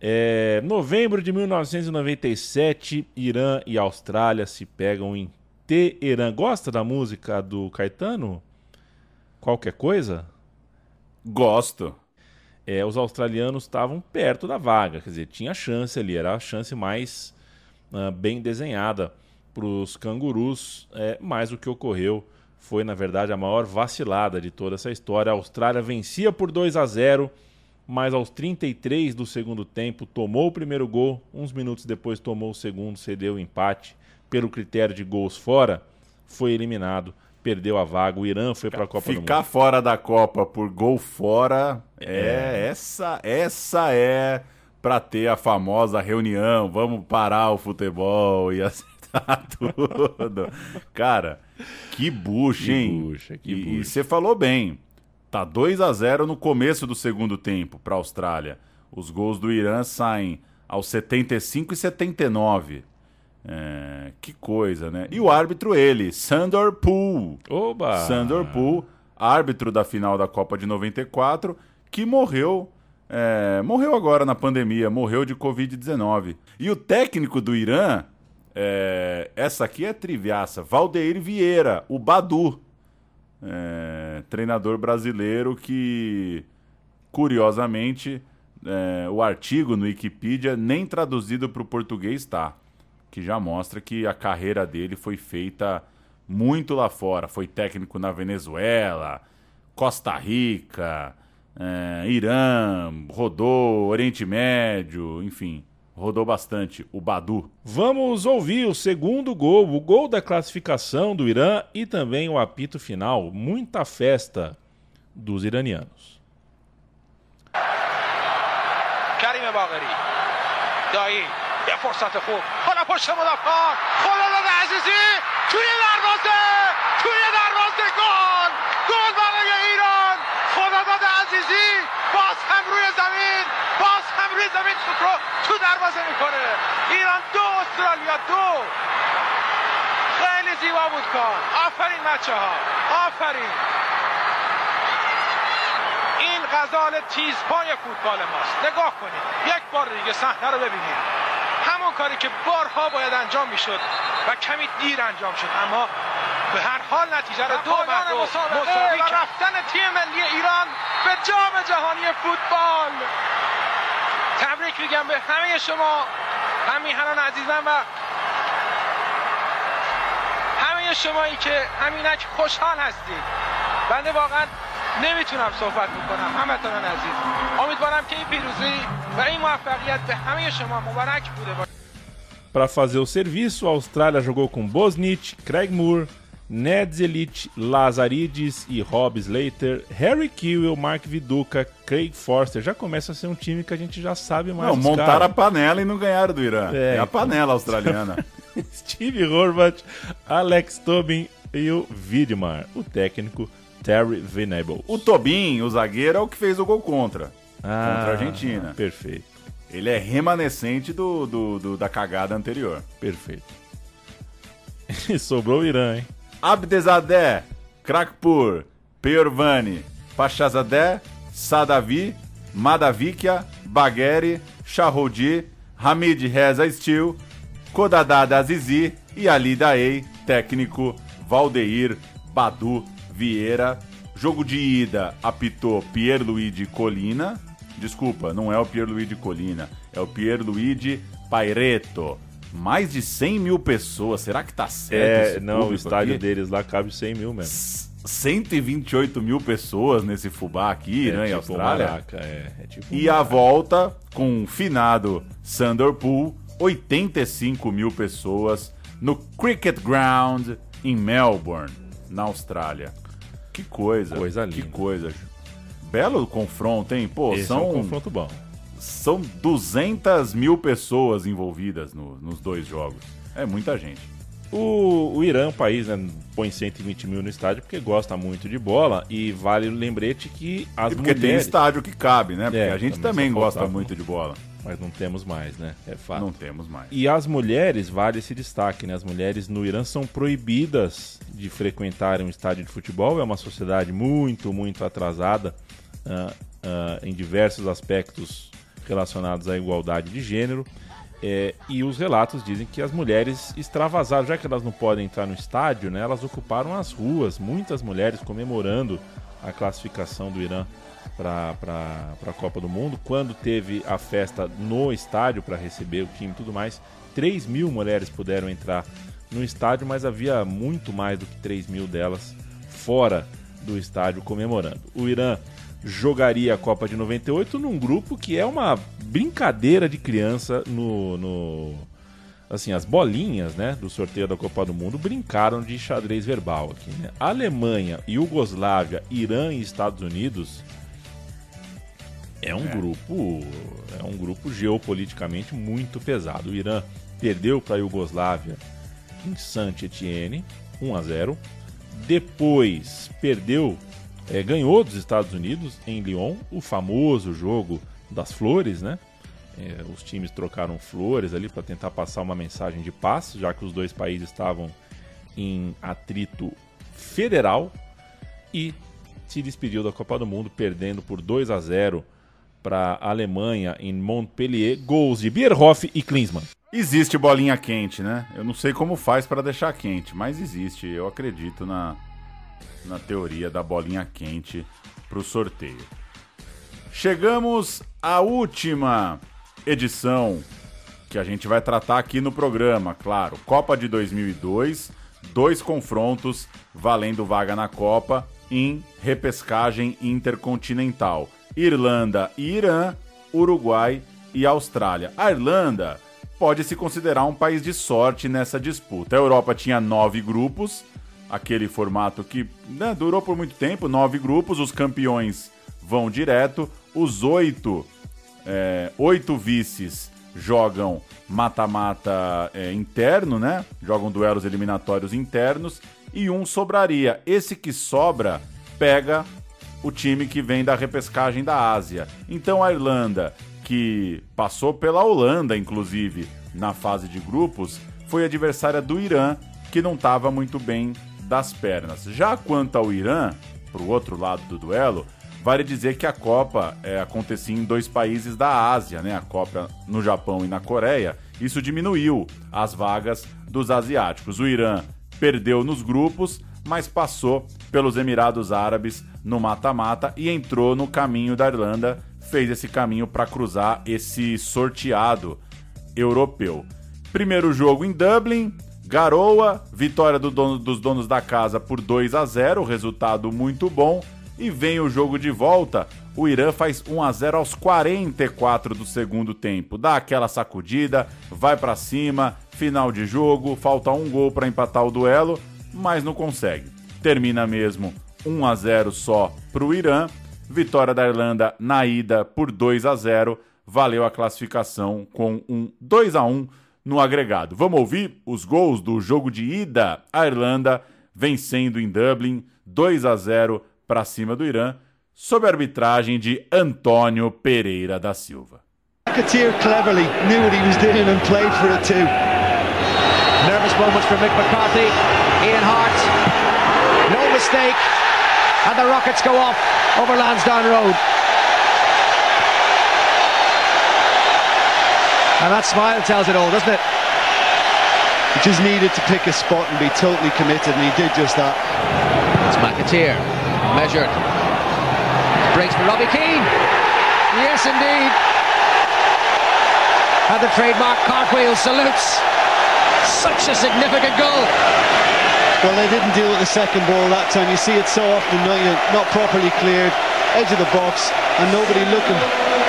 Speaker 1: É, novembro de 1997, Irã e Austrália se pegam em Teherã. Gosta da música do Caetano? Qualquer coisa?
Speaker 2: Gosto.
Speaker 1: É, os australianos estavam perto da vaga, quer dizer, tinha chance ali, era a chance mais ah, bem desenhada para os cangurus, é, mas o que ocorreu foi, na verdade, a maior vacilada de toda essa história. A Austrália vencia por 2 a 0, mas aos 33 do segundo tempo tomou o primeiro gol, uns minutos depois tomou o segundo, cedeu o empate pelo critério de gols fora, foi eliminado, perdeu a vaga. O Irã foi para a Copa do
Speaker 2: Ficar
Speaker 1: Mundo.
Speaker 2: fora da Copa por gol fora é, essa essa é pra ter a famosa reunião, vamos parar o futebol e [LAUGHS] acertar tudo. Cara, que bucha,
Speaker 1: Que
Speaker 2: hein?
Speaker 1: bucha, que
Speaker 2: E- e
Speaker 1: bucha.
Speaker 2: você falou bem. Tá 2 a 0 no começo do segundo tempo pra Austrália. Os gols do Irã saem aos 75 e 79. É, que coisa, né? E o árbitro ele, Sandor Poole.
Speaker 1: Oba!
Speaker 2: Sandor Poole, árbitro da final da Copa de 94, que morreu, é, morreu agora na pandemia, morreu de Covid-19. E o técnico do Irã, é, essa aqui é triviaça, Valdeir Vieira, o Badu, é, treinador brasileiro que, curiosamente, é, o artigo no Wikipedia nem traduzido para o português está, que já mostra que a carreira dele foi feita muito lá fora. Foi técnico na Venezuela, Costa Rica, é, Irã, rodou Oriente Médio, enfim rodou bastante, o Badu.
Speaker 1: Vamos ouvir o segundo gol, o gol da classificação do Irã e também o apito final. Muita festa dos iranianos.
Speaker 15: Karim Bagheri, Daí. فرصت خوب. حالا پشت مدافعان. خداداد عزیزی. توی دروازه. توی دروازه گل. گل برای ایران. خداداد عزیزی. باز هم روی زمین. باز هم روی زمین توپ رو تو دروازه می‌کنه. ایران دو استرالیا دو. خیلی زیبا بود کار. آفرین بچه ها آفرین. این غزال تیزپای فوتبال ماست. نگاه کنید. یک بار دیگه صحنه رو ببینید. کاری که بارها باید انجام می‌شد و کمی دیر انجام شد. اما به هر حال نتیجه رو دو مساوی مساوی و رفتن تیم ملی ایران به جام جهانی فوتبال. تبریک میگم به همه شما همیهنان عزیزم و همه شمایی که همینک خوشحال هستید. بنده واقعا نمی‌تونم صحبت بکنم. همتون عزیز امیدوارم که این پیروزی و این موفقیت به همه شما مبارک بوده باشه.
Speaker 1: Para fazer o serviço, a Austrália jogou com Bosnich, Craig Moore, Ned Zelit, Lazarides e Rob Slater, Harry Kewell, Mark Viduka, Craig Forster. Já começa a ser um time que a gente já sabe mais.
Speaker 2: Não, montaram
Speaker 1: caras.
Speaker 2: a panela e não ganharam do Irã.
Speaker 1: É,
Speaker 2: É, a
Speaker 1: então.
Speaker 2: panela australiana. [LAUGHS]
Speaker 1: Steve Horvath, Alex Tobin e o Widmar, o técnico Terry Venable.
Speaker 2: O Tobin, o zagueiro, é o que fez o gol contra.
Speaker 1: Ah,
Speaker 2: contra a Argentina.
Speaker 1: Perfeito.
Speaker 2: Ele é remanescente do, do- do- da cagada anterior.
Speaker 1: Perfeito. [LAUGHS] Sobrou o Irã, hein?
Speaker 2: Abdezadeh, Krakpur, Peorvani, Pachazadeh, Sadavi, Madavikia, Bagheri, Shahrodi, Hamid Reza Steel, Kodadada Azizi e Ali Daei, técnico Valdeir Badu Vieira. Jogo de ida apitou Pierluigi Colina. Desculpa, não é o Pierluigi Colina, é o Pierluigi Paireto. Mais de 100 mil pessoas, será que tá certo
Speaker 1: É, não, o estádio
Speaker 2: aqui?
Speaker 1: deles lá cabe 100 mil mesmo.
Speaker 2: 128 mil pessoas nesse fubá aqui,
Speaker 1: É
Speaker 2: né, em
Speaker 1: tipo
Speaker 2: Austrália.
Speaker 1: Maraca, é, é tipo
Speaker 2: E a volta com o finado Thunderpool, 85 mil pessoas no Cricket Ground em Melbourne, na Austrália. Que coisa.
Speaker 1: Coisa
Speaker 2: Que
Speaker 1: linda.
Speaker 2: coisa. Belo confronto, hein? Pô,
Speaker 1: Esse
Speaker 2: são,
Speaker 1: é um confronto bom.
Speaker 2: são 200 mil pessoas envolvidas no- nos dois jogos. É muita gente.
Speaker 1: O, o Irã, é um país, né, põe 120 mil no estádio porque gosta muito de bola e vale o lembrete que as
Speaker 2: E porque tem
Speaker 1: mulheres...
Speaker 2: estádio que cabe, né? Porque
Speaker 1: É,
Speaker 2: a gente
Speaker 1: também
Speaker 2: também gosta
Speaker 1: faltava.
Speaker 2: muito de bola.
Speaker 1: Mas não temos mais, né? É fato.
Speaker 2: Não temos mais.
Speaker 1: E as mulheres, vale esse destaque, né? As mulheres no Irã são proibidas de frequentarem um estádio de futebol. É uma sociedade muito, muito atrasada ah, em diversos aspectos relacionados à igualdade de gênero. É, e os relatos dizem que as mulheres extravasaram, já que elas não podem entrar no estádio, né? Elas ocuparam as ruas, muitas mulheres comemorando a classificação do Irã para a Copa do Mundo. Quando teve a festa no estádio para receber o time e tudo mais, 3 mil mulheres puderam entrar no estádio, mas havia muito mais do que 3 mil delas fora do estádio comemorando. O Irã jogaria a Copa de 98 num grupo que é uma brincadeira de criança no. no assim, as bolinhas, né, do sorteio da Copa do Mundo brincaram de xadrez verbal aqui, né? Alemanha, Iugoslávia, Irã e Estados Unidos é um grupo, é um grupo geopoliticamente muito pesado. O Irã perdeu para a Iugoslávia em Saint-Étienne, 1 a 0. Depois perdeu, eh, ganhou dos Estados Unidos em Lyon, o famoso jogo das flores, né? Eh, os times trocaram flores ali para tentar passar uma mensagem de paz, já que os dois países estavam em atrito federal e se despediu da Copa do Mundo perdendo por 2 a 0 para a Alemanha em Montpellier, gols de Bierhoff e Klinsmann.
Speaker 2: Existe bolinha quente, né? Eu não sei como faz para deixar quente, mas existe. Eu acredito na, na teoria da bolinha quente pro sorteio. Chegamos à última edição que a gente vai tratar aqui no programa, claro. Copa de 2002, dois confrontos valendo vaga na Copa em repescagem intercontinental. Irlanda e Irã, Uruguai e Austrália. A Irlanda pode se considerar um país de sorte nessa disputa. A Europa tinha nove grupos, aquele formato que né, durou por muito tempo, nove grupos, os campeões vão direto, os oito, é, oito vices jogam mata-mata é, interno, né? Jogam duelos eliminatórios internos e um sobraria. Esse que sobra pega o time que vem da repescagem da Ásia. Então a Irlanda, que passou pela Holanda, inclusive, na fase de grupos, foi adversária do Irã, que não estava muito bem das pernas. Já quanto ao Irã, para o outro lado do duelo, vale dizer que a Copa é, acontecia em dois países da Ásia, né? A Copa no Japão e na Coreia. Isso diminuiu as vagas dos asiáticos. O Irã perdeu nos grupos, mas passou pelos Emirados Árabes no mata-mata e entrou no caminho da Irlanda, fez esse caminho para cruzar esse sorteado europeu. Primeiro jogo em Dublin, Garoa, vitória do dono- dos donos da casa por 2 a 0, resultado muito bom. E vem o jogo de volta. O Irã faz 1 a 0 aos 44 do segundo tempo. Dá aquela sacudida, vai pra cima, final de jogo, falta um gol para empatar o duelo, mas não consegue. Termina mesmo 1 a 0 só pro Irã. Vitória da Irlanda na ida por 2 a 0, valeu a classificação com um 2 a 1 no agregado. Vamos ouvir os gols do jogo de ida. A Irlanda vencendo em Dublin 2 a 0 para cima do Irã, sob a arbitragem de Antônio Pereira da Silva.
Speaker 16: McAteer cleverly knew what he was doing and played for it too.
Speaker 17: Nervous moments for Mick McCarthy. Ian Hart. No mistake. And the Rockets go off over Lansdowne Road. And that smile tells it all, doesn't it?
Speaker 16: He just needed to pick a spot and be totally committed, and he did just that.
Speaker 17: It's McAteer. Measured. Breaks for Robbie Keane. Yes, indeed. And the trademark cartwheel salutes. Such a significant goal.
Speaker 16: Well, they didn't deal with the second ball that time. You see it so often, not, not properly cleared, edge of the box, and nobody looking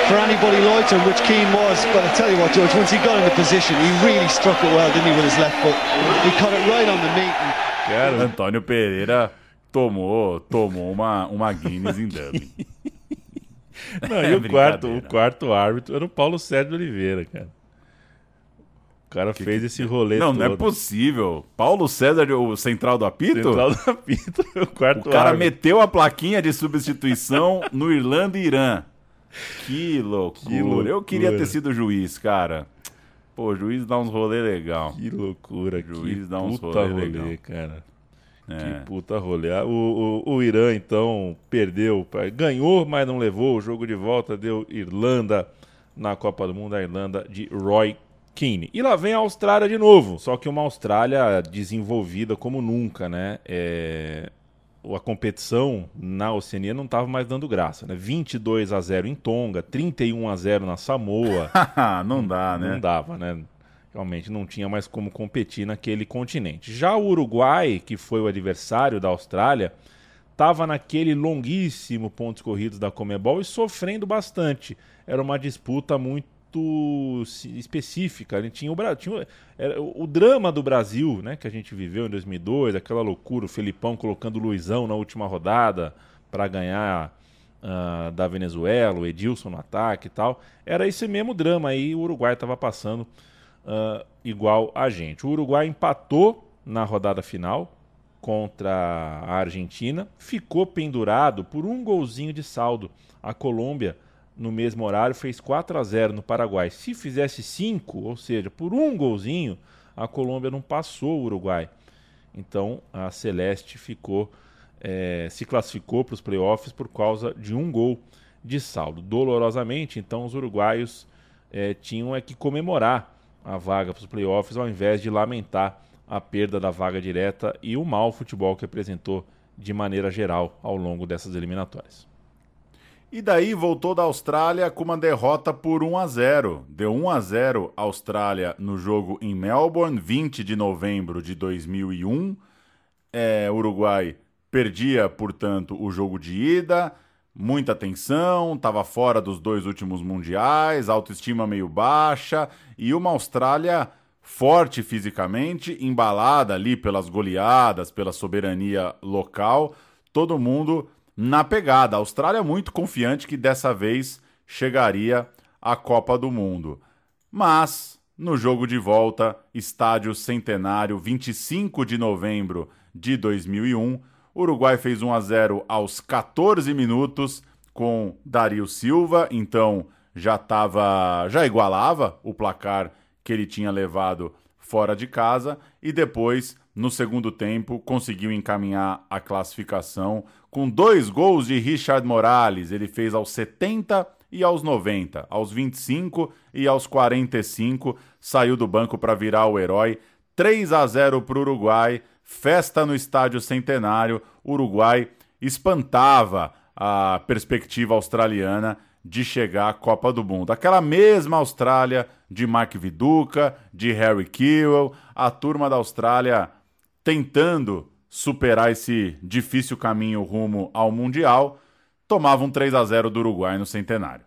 Speaker 16: for anybody loitering, which Keane was. But I tell you what, George, once he got into position, he really struck it well, didn't he, with his left foot? He caught it right on the meat. And...
Speaker 2: Cara, Antônio Pereira tomou, tomou uma, uma Guinness em Dublin.
Speaker 1: Não, e o quarto, o quarto árbitro era o Paulo Sérgio Oliveira, cara. O cara
Speaker 2: Que
Speaker 1: fez esse rolê
Speaker 2: Não,
Speaker 1: todo.
Speaker 2: não é possível. Paulo César, o central do apito?
Speaker 1: Central do apito, [LAUGHS] o quarto
Speaker 2: O cara
Speaker 1: árbitro.
Speaker 2: meteu a plaquinha de substituição no Irlanda e Irã. Que loucura.
Speaker 1: Que loucura.
Speaker 2: Eu queria ter sido juiz, cara. Pô, juiz dá uns rolê legal.
Speaker 1: Que loucura,
Speaker 2: Juiz
Speaker 1: que
Speaker 2: dá uns
Speaker 1: puta
Speaker 2: rolê
Speaker 1: rolê,
Speaker 2: legal.
Speaker 1: cara.
Speaker 2: É.
Speaker 1: Que puta rolê. Ah, O, o, o Irã, então, perdeu. Ganhou, mas não levou. O jogo de volta deu Irlanda na Copa do Mundo, a Irlanda de Roy Keane. E lá vem a Austrália de novo. Só que uma Austrália desenvolvida como nunca, né? É, A competição na Oceania não estava mais dando graça, né? 22 a 0 em Tonga, 31 a 0 na Samoa. [LAUGHS]
Speaker 2: não dá, né?
Speaker 1: Não dava, né? Realmente não tinha mais como competir naquele continente. Já o Uruguai, que foi o adversário da Austrália, estava naquele longuíssimo pontos corridos da Comebol e sofrendo bastante. Era uma disputa muito si- específica. Ele tinha o tinha o- o drama do Brasil, né, que a gente viveu em 2002, aquela loucura, o Felipão colocando o Luizão na última rodada para ganhar ah, da Venezuela, o Edilson no ataque e tal. Era esse mesmo drama aí, o Uruguai estava passando ah, igual a gente. O Uruguai empatou na rodada final contra a Argentina, ficou pendurado por um golzinho de saldo. A Colômbia, no mesmo horário, fez 4 a 0 no Paraguai. Se fizesse 5, ou seja, por um golzinho, a Colômbia não passou o Uruguai. Então a Celeste ficou, eh, se classificou para os playoffs por causa de um gol de saldo. Dolorosamente, então os uruguaios eh, tinham é que comemorar a vaga para os playoffs ao invés de lamentar a perda da vaga direta e o mau futebol que apresentou de maneira geral ao longo dessas eliminatórias.
Speaker 2: E daí voltou da Austrália com uma derrota por 1 a 0. Deu 1 a 0 Austrália no jogo em Melbourne, 20 de novembro de 2001. É, Uruguai perdia, portanto, o jogo de ida. Muita tensão, estava fora dos dois últimos mundiais, autoestima meio baixa e uma Austrália forte fisicamente, embalada ali pelas goleadas, pela soberania local, todo mundo na pegada. A Austrália muito confiante que dessa vez chegaria à Copa do Mundo. Mas no jogo de volta, estádio Centenário, 25 de novembro de 2001, o Uruguai fez 1 a 0 aos 14 minutos com Dario Silva, então já tava, já igualava o placar que ele tinha levado fora de casa e depois no segundo tempo conseguiu encaminhar a classificação com dois gols de Richard Morales. Ele fez aos 70 e aos 90, aos 25 e aos 45, saiu do banco para virar o herói. 3 a 0 para o Uruguai, festa no Estádio Centenário. O Uruguai espantava a perspectiva australiana de chegar à Copa do Mundo. Aquela mesma Austrália de Mark Viduca, de Harry Kewell, a turma da Austrália tentando superar esse difícil caminho rumo ao Mundial, tomava um 3 a 0 do Uruguai no Centenário.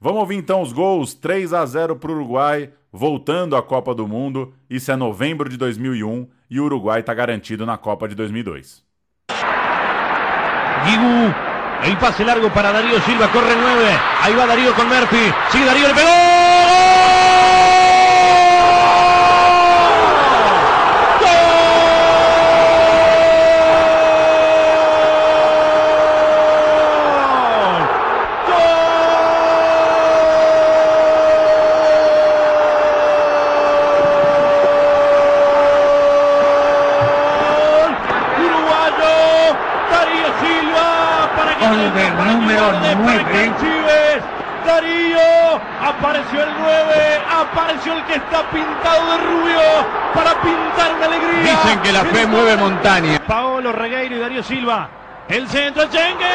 Speaker 2: Vamos ouvir então os gols 3 a 0 para o Uruguai, voltando à Copa do Mundo. Isso é novembro de 2001 e o Uruguai está garantido na Copa de 2002.
Speaker 18: Guigu, el pase largo para Darío Silva, corre 9, ahí va Darío con Murphy, Darío, le pegó. Mueve montaña. Paolo Regueiro y Darío Silva. El centro, Chengue.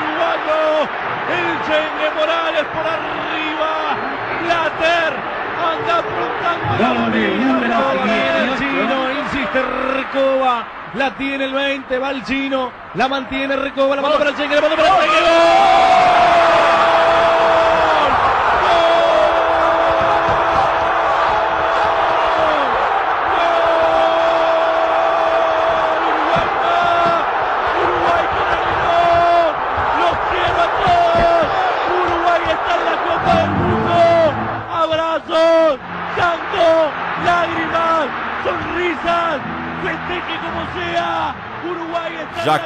Speaker 18: uruguayo, el Chengue Morales por arriba, Blatter anda apuntando
Speaker 6: Gol del número
Speaker 18: la tiene el
Speaker 6: 18.
Speaker 18: chino, insiste Recoba, la tiene el 20, va el chino, la mantiene Recoba, la manda para el Chengue, la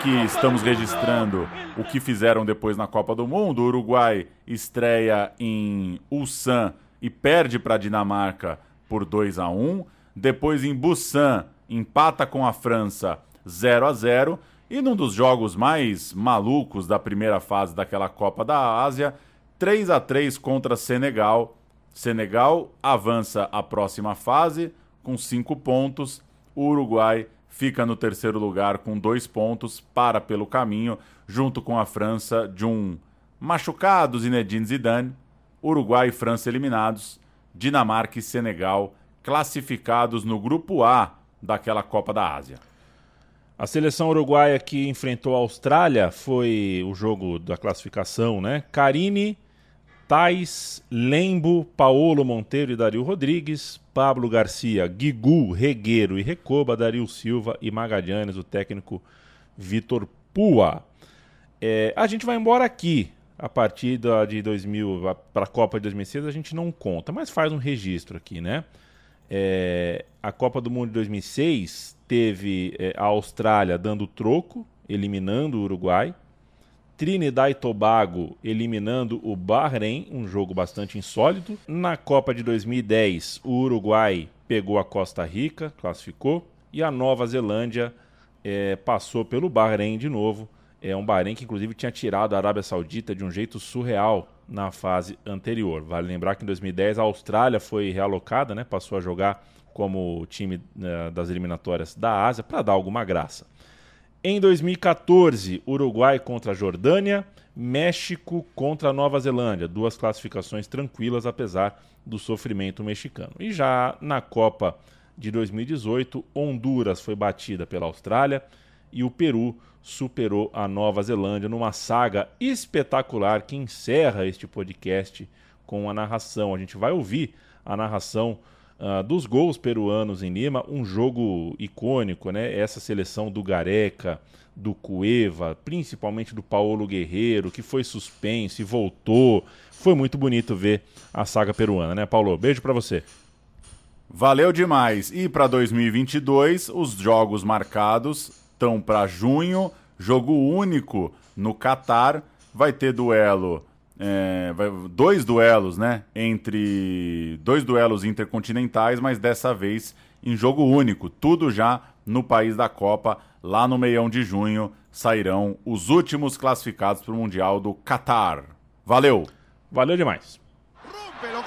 Speaker 2: que estamos registrando o que fizeram depois na Copa do Mundo, o Uruguai estreia em Ulsan e perde para a Dinamarca por 2 a 1. Depois em Busan empata com a França 0 a 0 e num dos jogos mais malucos da primeira fase daquela Copa da Ásia, 3 a 3 contra Senegal. Senegal avança à próxima fase com 5 pontos. O Uruguai fica no terceiro lugar com dois pontos, para pelo caminho, junto com a França de um machucado Zinedine Zidane. Uruguai e França eliminados, Dinamarca e Senegal classificados no grupo A daquela Copa da Ásia.
Speaker 1: A seleção uruguaia que enfrentou a Austrália foi o jogo da classificação, né? Carine, Tais, Lembo, Paolo Monteiro e Dario Rodrigues, Pablo Garcia, Guigu, Regueiro e Recoba, Dario Silva e Magalhães, o técnico Vitor Pua. É, a gente vai embora aqui. A partir da, de 2000 para a Copa de 2006 a gente não conta, mas faz um registro aqui, né? É, a Copa do Mundo de 2006 teve é, a Austrália dando troco, eliminando o Uruguai. Trinidad e Tobago eliminando o Bahrein, um jogo bastante insólito. Na Copa de 2010, o Uruguai pegou a Costa Rica, classificou, e a Nova Zelândia é, passou pelo Bahrein de novo. É um Bahrein que inclusive tinha tirado a Arábia Saudita de um jeito surreal na fase anterior. Vale lembrar que em 2010 a Austrália foi realocada, né? passou a jogar como time né, das eliminatórias da Ásia para dar alguma graça. Em 2014, Uruguai contra a Jordânia, México contra a Nova Zelândia, duas classificações tranquilas apesar do sofrimento mexicano. E já na Copa de 2018, Honduras foi batida pela Austrália e o Peru superou a Nova Zelândia numa saga espetacular que encerra este podcast com a narração. A gente vai ouvir a narração uh, dos gols peruanos em Lima, um jogo icônico, né? Essa seleção do Gareca, do Cueva, principalmente do Paulo Guerreiro, que foi suspenso e voltou. Foi muito bonito ver a saga peruana, né, Paulo? Beijo para você.
Speaker 2: Valeu demais. E para 2022, os jogos marcados estão para junho, jogo único no Catar. Vai ter duelo, é, dois duelos, né? Entre dois duelos intercontinentais, mas dessa vez em jogo único. Tudo já no país da Copa, lá no meião de junho, sairão os últimos classificados para o Mundial do Catar. Valeu!
Speaker 1: Valeu demais.
Speaker 19: Rómpelo,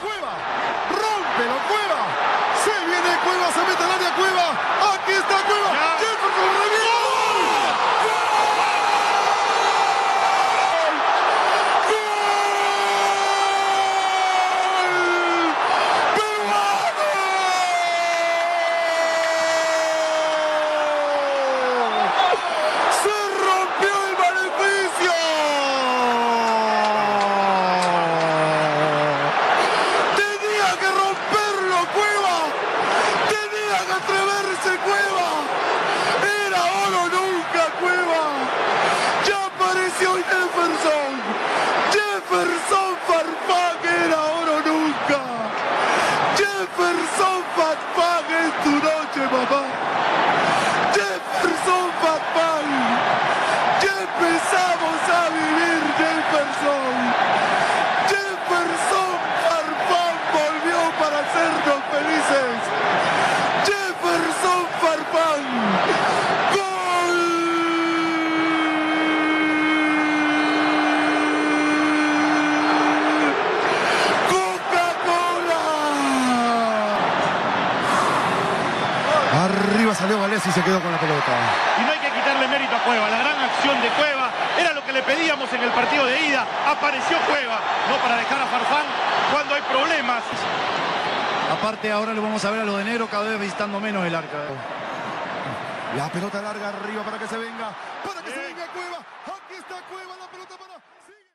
Speaker 19: felices. Jefferson Farfán. ¡Gol! Coca-Cola. Arriba salió Vales y se
Speaker 8: quedó con la pelota.
Speaker 13: Y no hay que quitarle mérito a Cueva. La gran acción de Cueva era lo que le pedíamos en el partido de ida. Apareció Cueva, no para dejar a Farfán cuando hay problemas.
Speaker 8: Aparte ahora lo vamos a ver a los de negro cada vez visitando menos el arca. La pelota larga arriba para que se venga.